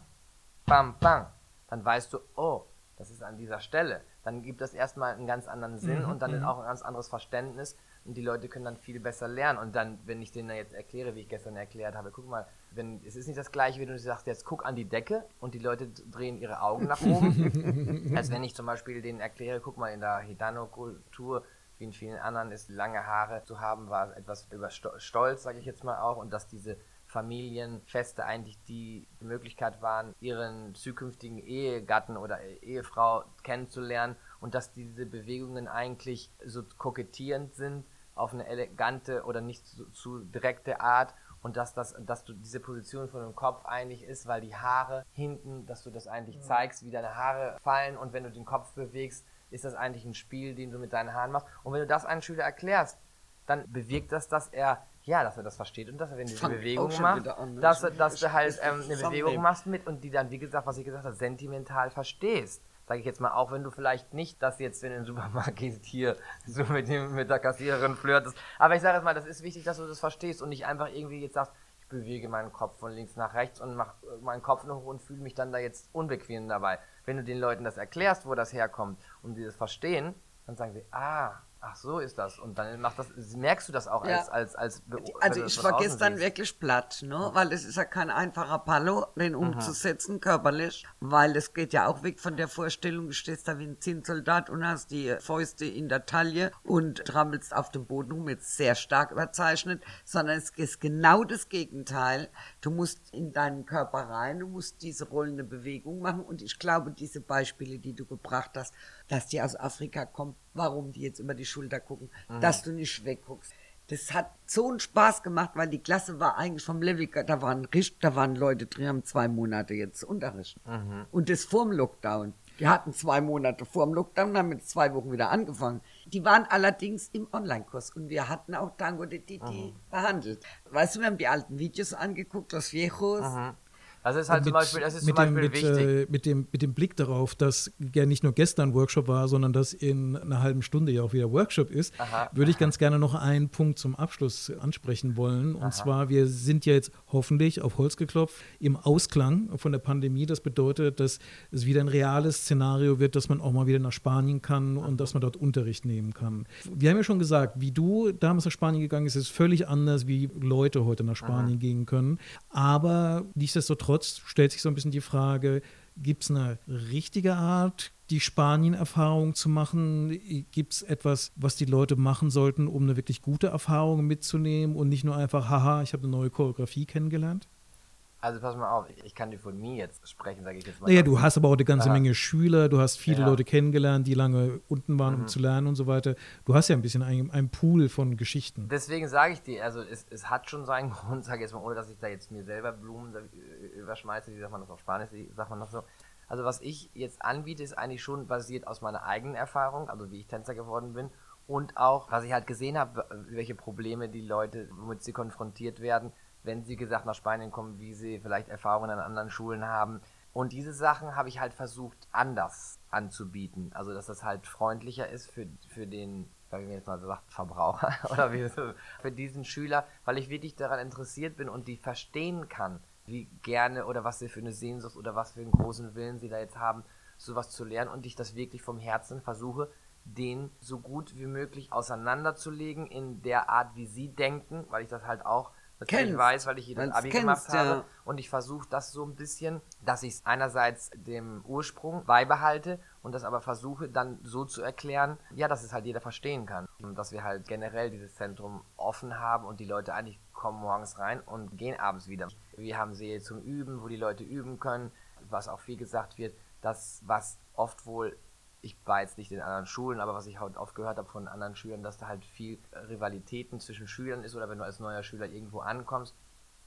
bam, bang, dann weißt du, oh, das ist an dieser Stelle dann gibt das erstmal einen ganz anderen Sinn mhm, und dann mhm. auch ein ganz anderes Verständnis und die Leute können dann viel besser lernen. Und dann, wenn ich denen jetzt erkläre, wie ich gestern erklärt habe, guck mal, wenn, es ist nicht das gleiche, wie du sagst, jetzt guck an die Decke und die Leute drehen ihre Augen nach oben. als wenn ich zum Beispiel denen erkläre, guck mal, in der Hitano-Kultur, wie in vielen anderen, ist lange Haare zu haben, war etwas über Stolz, sage ich jetzt mal auch, und dass diese Familienfeste eigentlich die Möglichkeit waren, ihren zukünftigen Ehegatten oder Ehefrau kennenzulernen und dass diese Bewegungen eigentlich so kokettierend sind, auf eine elegante oder nicht zu, zu direkte Art und dass, das, dass du diese Position von dem Kopf eigentlich ist, weil die Haare hinten, dass du das eigentlich zeigst, wie deine Haare fallen und wenn du den Kopf bewegst, ist das eigentlich ein Spiel, den du mit deinen Haaren machst. Und wenn du das einem Schüler erklärst, dann bewirkt das, dass er ja, dass er das versteht und dass er, wenn du diese Bewegung macht, an, ne? dass, dass du halt ähm, eine Bewegung machst mit und die dann, wie gesagt, was ich gesagt habe, sentimental verstehst. Sag ich jetzt mal, auch wenn du vielleicht nicht das jetzt, wenn du in den Supermarkt gehst, hier so mit, dem, mit der Kassiererin flirtest. Aber ich sage jetzt mal, das ist wichtig, dass du das verstehst und nicht einfach irgendwie jetzt sagst, ich bewege meinen Kopf von links nach rechts und mache meinen Kopf noch hoch und fühle mich dann da jetzt unbequem dabei. Wenn du den Leuten das erklärst, wo das herkommt und die das verstehen, dann sagen sie, ah, Ach so ist das. Und dann macht das, merkst du das auch als, ja. als, als,
als Also ich war gestern siehst. wirklich platt, ne? Weil es ist ja kein einfacher Palo, den umzusetzen, Aha. körperlich. Weil es geht ja auch weg von der Vorstellung, du stehst da wie ein Zinnsoldat und hast die Fäuste in der Taille und trampelst auf dem Boden rum, jetzt sehr stark überzeichnet, sondern es ist genau das Gegenteil. Du musst in deinen Körper rein, du musst diese rollende Bewegung machen und ich glaube, diese Beispiele, die du gebracht hast, dass die aus Afrika kommen, warum die jetzt über die Schulter gucken, mhm. dass du nicht wegguckst. Das hat so einen Spaß gemacht, weil die Klasse war eigentlich vom Level, da waren, da waren Leute drin, haben zwei Monate jetzt Unterricht. Mhm. Und das vorm Lockdown. Die hatten zwei Monate vor dem Lockdown, haben mit zwei Wochen wieder angefangen. Die waren allerdings im Online-Kurs und wir hatten auch Tango de Titi behandelt. Weißt du, wir haben die alten Videos angeguckt, los Viejos. Mhm.
Das ist halt mit, zum Beispiel, das ist zum Beispiel
dem,
wichtig. Äh,
mit, dem, mit dem Blick darauf, dass ja nicht nur gestern Workshop war, sondern dass in einer halben Stunde ja auch wieder Workshop ist, aha, würde ich aha. ganz gerne noch einen Punkt zum Abschluss ansprechen wollen. Und aha. zwar, wir sind ja jetzt hoffentlich auf Holz geklopft im Ausklang von der Pandemie. Das bedeutet, dass es wieder ein reales Szenario wird, dass man auch mal wieder nach Spanien kann und dass man dort Unterricht nehmen kann. Wir haben ja schon gesagt, wie du damals nach Spanien gegangen bist, ist völlig anders, wie Leute heute nach Spanien gehen können. Aber nichtsdestotrotz Nichtsdestotrotz stellt sich so ein bisschen die Frage, gibt es eine richtige Art, die Spanien-Erfahrung zu machen? Gibt es etwas, was die Leute machen sollten, um eine wirklich gute Erfahrung mitzunehmen und nicht nur einfach, haha, ich habe eine neue Choreografie kennengelernt?
Also pass mal auf, ich kann dir von mir jetzt sprechen, sage ich jetzt mal.
Naja, du hast aber auch eine ganze Aha. Menge Schüler, du hast viele ja. Leute kennengelernt, die lange unten waren, mhm. um zu lernen und so weiter. Du hast ja ein bisschen einen, einen Pool von Geschichten.
Deswegen sage ich dir, also es, es hat schon seinen Grund, sage ich jetzt mal, ohne dass ich da jetzt mir selber Blumen überschmeiße, wie sagt man das auf Spanisch, wie sagt man das so. Also was ich jetzt anbiete, ist eigentlich schon basiert aus meiner eigenen Erfahrung, also wie ich Tänzer geworden bin und auch, was ich halt gesehen habe, welche Probleme die Leute, womit sie konfrontiert werden, wenn sie gesagt nach Spanien kommen, wie sie vielleicht Erfahrungen an anderen Schulen haben. Und diese Sachen habe ich halt versucht anders anzubieten. Also dass das halt freundlicher ist für, für den, wie mir jetzt mal sagt, Verbraucher oder wie, für diesen Schüler, weil ich wirklich daran interessiert bin und die verstehen kann, wie gerne oder was sie für eine Sehnsucht oder was für einen großen Willen sie da jetzt haben, sowas zu lernen und ich das wirklich vom Herzen versuche, den so gut wie möglich auseinanderzulegen in der Art, wie sie denken, weil ich das halt auch das ich weiß, weil ich hier das Abi gemacht habe. Ja. Und ich versuche das so ein bisschen, dass ich es einerseits dem Ursprung beibehalte und das aber versuche dann so zu erklären, ja, dass es halt jeder verstehen kann. Und dass wir halt generell dieses Zentrum offen haben und die Leute eigentlich kommen morgens rein und gehen abends wieder. Wir haben Seele zum Üben, wo die Leute üben können, was auch viel gesagt wird, das, was oft wohl ich war jetzt nicht in anderen Schulen, aber was ich halt oft gehört habe von anderen Schülern, dass da halt viel Rivalitäten zwischen Schülern ist oder wenn du als neuer Schüler irgendwo ankommst.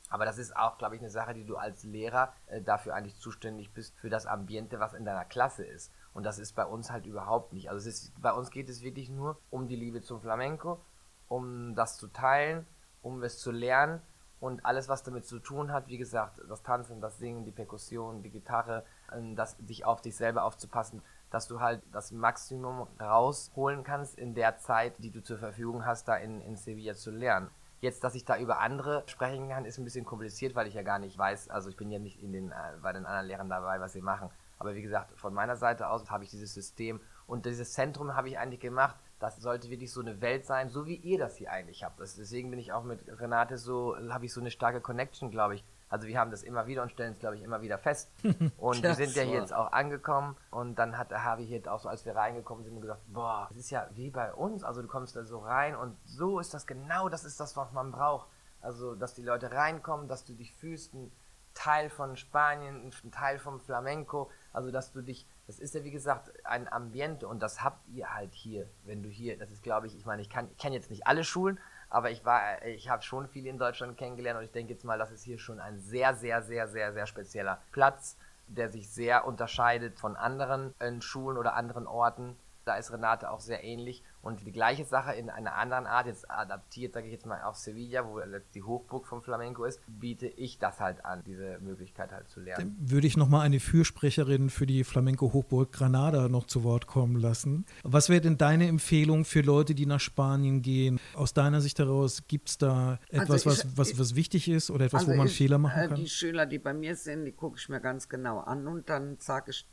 Aber das ist auch, glaube ich, eine Sache, die du als Lehrer äh, dafür eigentlich zuständig bist, für das Ambiente, was in deiner Klasse ist. Und das ist bei uns halt überhaupt nicht. Also ist, bei uns geht es wirklich nur um die Liebe zum Flamenco, um das zu teilen, um es zu lernen und alles, was damit zu tun hat, wie gesagt, das Tanzen, das Singen, die Perkussion, die Gitarre, ähm, das, dich auf dich selber aufzupassen, dass du halt das Maximum rausholen kannst in der Zeit, die du zur Verfügung hast, da in, in Sevilla zu lernen. Jetzt, dass ich da über andere sprechen kann, ist ein bisschen kompliziert, weil ich ja gar nicht weiß, also ich bin ja nicht in den, äh, bei den anderen Lehrern dabei, was sie machen. Aber wie gesagt, von meiner Seite aus habe ich dieses System und dieses Zentrum habe ich eigentlich gemacht. Das sollte wirklich so eine Welt sein, so wie ihr das hier eigentlich habt. Das, deswegen bin ich auch mit Renate so, habe ich so eine starke Connection, glaube ich. Also wir haben das immer wieder und stellen es, glaube ich, immer wieder fest. Und wir sind ja hier jetzt auch angekommen und dann hat der Harvey hier auch so, als wir reingekommen sind, gesagt, boah, das ist ja wie bei uns. Also du kommst da so rein und so ist das genau, das ist das, was man braucht. Also, dass die Leute reinkommen, dass du dich fühlst, ein Teil von Spanien, ein Teil vom Flamenco. Also, dass du dich, das ist ja wie gesagt ein Ambiente und das habt ihr halt hier, wenn du hier, das ist glaube ich, ich meine, ich kann, ich kenne jetzt nicht alle Schulen, aber ich war, ich habe schon viele in Deutschland kennengelernt und ich denke jetzt mal, das ist hier schon ein sehr, sehr, sehr, sehr, sehr spezieller Platz, der sich sehr unterscheidet von anderen äh, Schulen oder anderen Orten. Da ist Renate auch sehr ähnlich und die gleiche Sache in einer anderen Art, jetzt adaptiert, sage ich jetzt mal, auf Sevilla, wo die Hochburg vom Flamenco ist, biete ich das halt an, diese Möglichkeit halt zu lernen.
Dann würde ich nochmal eine Fürsprecherin für die Flamenco-Hochburg Granada noch zu Wort kommen lassen. Was wäre denn deine Empfehlung für Leute, die nach Spanien gehen? Aus deiner Sicht heraus, gibt es da etwas, also ich, was, was, was wichtig ist oder etwas,
also
wo man
ich,
Fehler machen kann?
Die Schüler, die bei mir sind, die gucke ich mir ganz genau an und dann sage ich,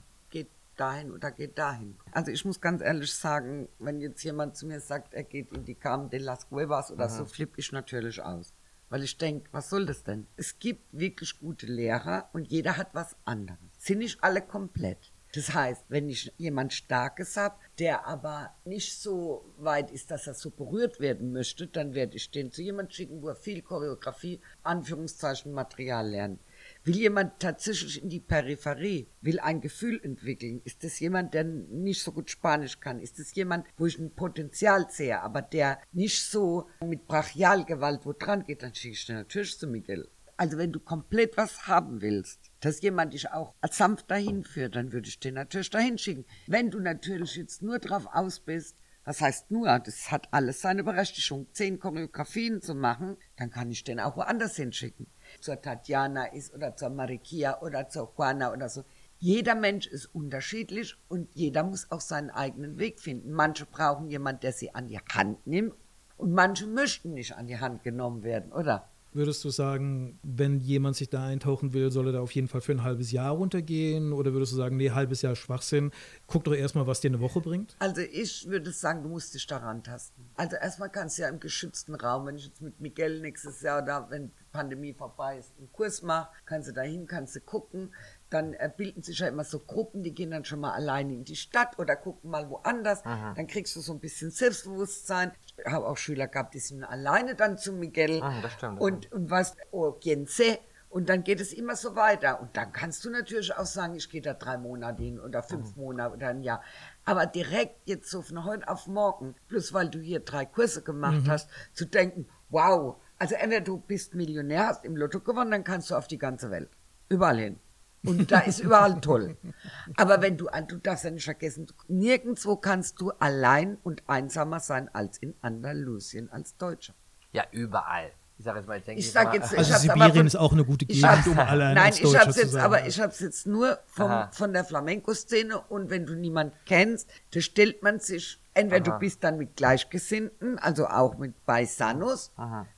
dahin oder geht dahin. Also ich muss ganz ehrlich sagen, wenn jetzt jemand zu mir sagt, er geht in die Cam de las Cuevas oder mhm. so, flippe ich natürlich aus. Weil ich denke, was soll das denn? Es gibt wirklich gute Lehrer und jeder hat was anderes. Sind nicht alle komplett. Das heißt, wenn ich jemand Starkes habe, der aber nicht so weit ist, dass er so berührt werden möchte, dann werde ich den zu jemand schicken, wo er viel Choreografie, Anführungszeichen, Material lernt. Will jemand tatsächlich in die Peripherie, will ein Gefühl entwickeln? Ist das jemand, der nicht so gut Spanisch kann? Ist das jemand, wo ich ein Potenzial sehe, aber der nicht so mit Brachialgewalt wo dran geht? Dann schicke ich den natürlich zu Miguel. Also wenn du komplett was haben willst, dass jemand dich auch als sanft dahin führt, dann würde ich den natürlich dahin schicken. Wenn du natürlich jetzt nur drauf aus bist, was heißt nur, das hat alles seine Berechtigung, zehn Choreografien zu machen, dann kann ich den auch woanders hinschicken zur Tatjana ist oder zur Marikia oder zur Juana oder so. Jeder Mensch ist unterschiedlich und jeder muss auch seinen eigenen Weg finden. Manche brauchen jemanden, der sie an die Hand nimmt und manche möchten nicht an die Hand genommen werden, oder?
Würdest du sagen, wenn jemand sich da eintauchen will, soll er da auf jeden Fall für ein halbes Jahr runtergehen? Oder würdest du sagen, nee, halbes Jahr Schwachsinn, guck doch erstmal, was dir eine Woche bringt?
Also ich würde sagen, du musst dich daran tasten. Also erstmal kannst du ja im geschützten Raum, wenn ich jetzt mit Miguel nächstes Jahr da, wenn die Pandemie vorbei ist, einen Kurs mache, kannst du dahin, kannst du gucken, dann äh, bilden sich ja immer so Gruppen, die gehen dann schon mal alleine in die Stadt oder gucken mal woanders. Aha. Dann kriegst du so ein bisschen Selbstbewusstsein. Ich habe auch Schüler gehabt, die sind alleine dann zu Miguel.
Ah, das stimmt. Das
und, und was, oh, Gense. Und dann geht es immer so weiter. Und dann kannst du natürlich auch sagen, ich gehe da drei Monate hin oder fünf mhm. Monate oder ein Jahr. Aber direkt jetzt so von heute auf morgen, bloß weil du hier drei Kurse gemacht mhm. hast, zu denken, wow, also entweder du bist Millionär, hast im Lotto gewonnen, dann kannst du auf die ganze Welt. Überall hin. Und da ist überall toll. Aber wenn du, du darfst ja nicht vergessen, nirgendwo kannst du allein und einsamer sein als in Andalusien als Deutscher.
Ja, überall. Ich sage jetzt mal, ich denke,
ich sag jetzt,
also Sibirien von, ist auch eine gute Gegend, um allein
Nein, ich habe jetzt, aber ich habe es jetzt nur vom, von der Flamenco-Szene und wenn du niemanden kennst, da stellt man sich Entweder Aha. du bist dann mit Gleichgesinnten, also auch mit Paisanos,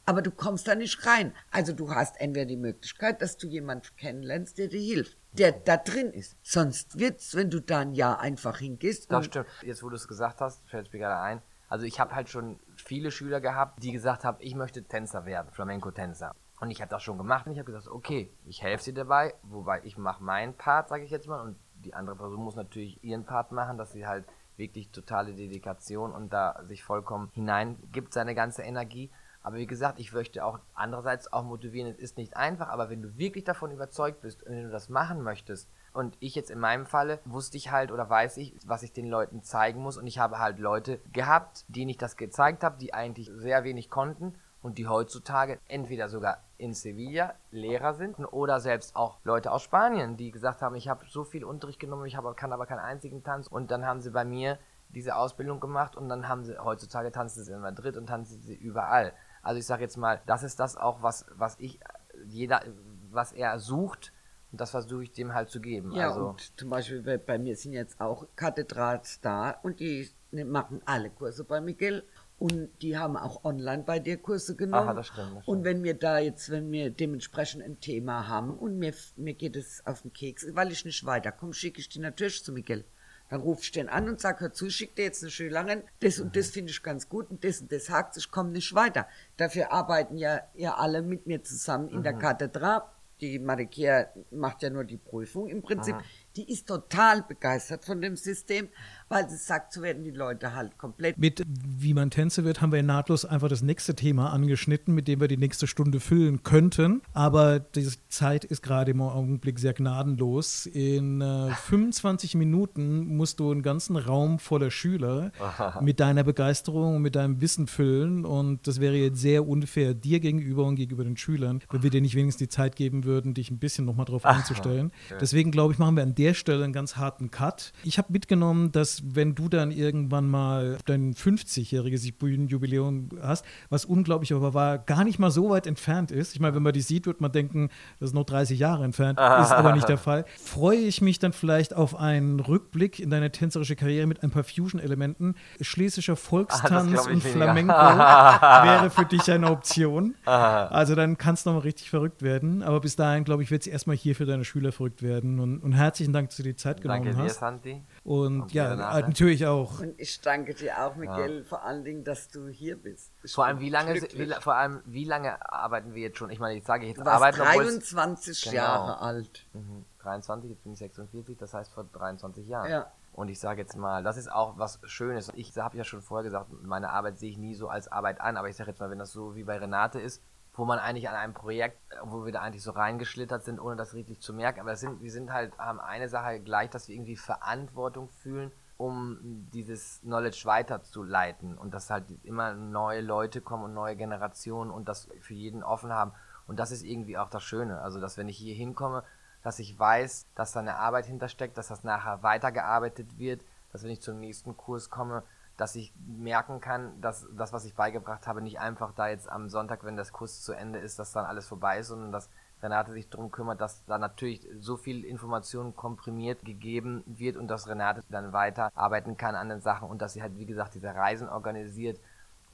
aber du kommst da nicht rein. Also du hast entweder die Möglichkeit, dass du jemanden kennenlernst, der dir hilft, der da drin ist. Sonst wird's, wenn du da ein Jahr einfach hingehst.
Das stimmt. Jetzt, wo du es gesagt hast, fällt mir gerade ein. Also ich habe halt schon viele Schüler gehabt, die gesagt haben, ich möchte Tänzer werden, Flamenco-Tänzer. Und ich habe das schon gemacht und ich habe gesagt, okay, ich helfe dir dabei, wobei ich mache meinen Part, sage ich jetzt mal, und die andere Person muss natürlich ihren Part machen, dass sie halt wirklich totale Dedikation und da sich vollkommen hineingibt, seine ganze Energie. Aber wie gesagt, ich möchte auch andererseits auch motivieren, es ist nicht einfach, aber wenn du wirklich davon überzeugt bist und wenn du das machen möchtest, und ich jetzt in meinem Falle wusste ich halt oder weiß ich, was ich den Leuten zeigen muss und ich habe halt Leute gehabt, denen ich das gezeigt habe, die eigentlich sehr wenig konnten und die heutzutage entweder sogar in Sevilla Lehrer sind oder selbst auch Leute aus Spanien, die gesagt haben, ich habe so viel Unterricht genommen, ich hab, kann aber keinen einzigen Tanz und dann haben sie bei mir diese Ausbildung gemacht und dann haben sie heutzutage tanzen sie in Madrid und tanzen sie überall. Also ich sage jetzt mal, das ist das auch, was, was ich jeder, was er sucht, und das versuche ich dem halt zu geben.
Ja,
also.
und zum Beispiel bei, bei mir sind jetzt auch Kathedrals da und die machen alle Kurse bei Miguel und die haben auch online bei dir Kurse genommen.
Aha, das stimmt, das stimmt.
Und wenn wir da jetzt, wenn wir dementsprechend ein Thema haben und mir, mir geht es auf den Keks, weil ich nicht weiterkomme, schicke ich die natürlich zu Miguel. Dann rufe ich den an und sage, hör zu, schick dir jetzt eine Schülerin, das und das finde ich ganz gut und das und das hakt, ich komme nicht weiter. Dafür arbeiten ja ihr alle mit mir zusammen in mhm. der Kathedrale. Die Marikia macht ja nur die Prüfung im Prinzip. Aha. Die ist total begeistert von dem System weil es sagt, so werden die Leute halt komplett.
Mit wie man Tänze wird, haben wir nahtlos einfach das nächste Thema angeschnitten, mit dem wir die nächste Stunde füllen könnten. Aber die Zeit ist gerade im Augenblick sehr gnadenlos. In äh, 25 Minuten musst du einen ganzen Raum voller Schüler mit deiner Begeisterung und mit deinem Wissen füllen. Und das wäre jetzt sehr unfair dir gegenüber und gegenüber den Schülern, wenn wir dir nicht wenigstens die Zeit geben würden, dich ein bisschen nochmal drauf einzustellen. Deswegen glaube ich, machen wir an der Stelle einen ganz harten Cut. Ich habe mitgenommen, dass wenn du dann irgendwann mal dein 50-jähriges Jubiläum hast, was unglaublich aber war, gar nicht mal so weit entfernt ist. Ich meine, wenn man die sieht, wird man denken, das ist noch 30 Jahre entfernt, ist aber nicht der Fall. Freue ich mich dann vielleicht auf einen Rückblick in deine tänzerische Karriere mit ein paar Fusion-Elementen. Schlesischer Volkstanz ah, und Flamenco wäre für dich eine Option. Also dann kann es nochmal richtig verrückt werden. Aber bis dahin, glaube ich, wird es erstmal hier für deine Schüler verrückt werden. Und, und herzlichen Dank, dass du die Zeit genommen
Danke
hast.
Danke dir, Santi.
Und, und ja, natürlich auch.
Und ich danke dir auch, Miguel, ja. vor allen Dingen, dass du hier bist.
Ich vor allem, wie lange, wie, vor allem, wie lange arbeiten wir jetzt schon? Ich meine, ich sage jetzt
du arbeiten. 23 genau. Jahre alt.
Mhm. 23, jetzt bin ich 46, das heißt vor 23 Jahren.
Ja.
Und ich sage jetzt mal, das ist auch was Schönes. Ich habe ja schon vorher gesagt, meine Arbeit sehe ich nie so als Arbeit an, aber ich sage jetzt mal, wenn das so wie bei Renate ist, wo man eigentlich an einem Projekt, wo wir da eigentlich so reingeschlittert sind, ohne das richtig zu merken. Aber sind, wir sind halt, haben eine Sache gleich, dass wir irgendwie Verantwortung fühlen, um dieses Knowledge weiterzuleiten und dass halt immer neue Leute kommen und neue Generationen und das für jeden offen haben. Und das ist irgendwie auch das Schöne. Also, dass wenn ich hier hinkomme, dass ich weiß, dass da eine Arbeit hintersteckt, dass das nachher weitergearbeitet wird, dass wenn ich zum nächsten Kurs komme, dass ich merken kann, dass das, was ich beigebracht habe, nicht einfach da jetzt am Sonntag, wenn das Kurs zu Ende ist, dass dann alles vorbei ist, sondern dass Renate sich darum kümmert, dass da natürlich so viel Information komprimiert gegeben wird und dass Renate dann weiter arbeiten kann an den Sachen und dass sie halt, wie gesagt, diese Reisen organisiert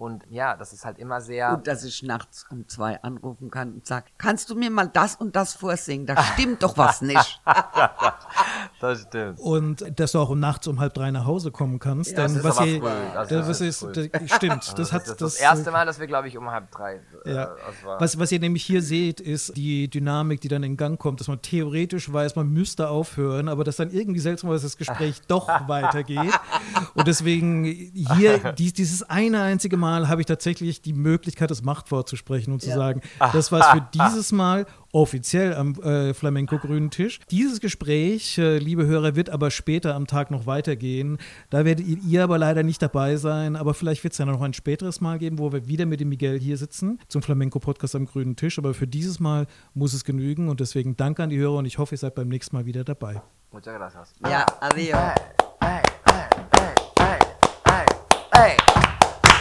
und ja, das ist halt immer sehr.
Und dass ich nachts um zwei anrufen kann und sage, kannst du mir mal das und das vorsingen? Da stimmt doch was nicht.
das stimmt.
Und dass du auch nachts um halb drei nach Hause kommen kannst. Ja, denn das was ist hier, das, das, das ist, das, stimmt. Das, hat,
das, das, erste Mal, dass wir, glaube ich, um halb drei.
Äh, ja. was, was ihr nämlich hier seht, ist die Dynamik, die dann in Gang kommt, dass man theoretisch weiß, man müsste aufhören, aber dass dann irgendwie seltsamerweise das Gespräch doch weitergeht. Und deswegen hier dies, dieses eine einzige Mal Mal habe ich tatsächlich die Möglichkeit, das Machtwort zu sprechen und zu sagen, ach, das war es für ach, dieses Mal offiziell am äh, Flamenco-grünen Tisch. Dieses Gespräch, äh, liebe Hörer, wird aber später am Tag noch weitergehen. Da werdet ihr, ihr aber leider nicht dabei sein, aber vielleicht wird es ja noch ein späteres Mal geben, wo wir wieder mit dem Miguel hier sitzen zum Flamenco-Podcast am grünen Tisch. Aber für dieses Mal muss es genügen und deswegen danke an die Hörer und ich hoffe, ihr seid beim nächsten Mal wieder dabei.
Muchas gracias.
Ja, adios. Hey, hey, hey, hey, hey, hey.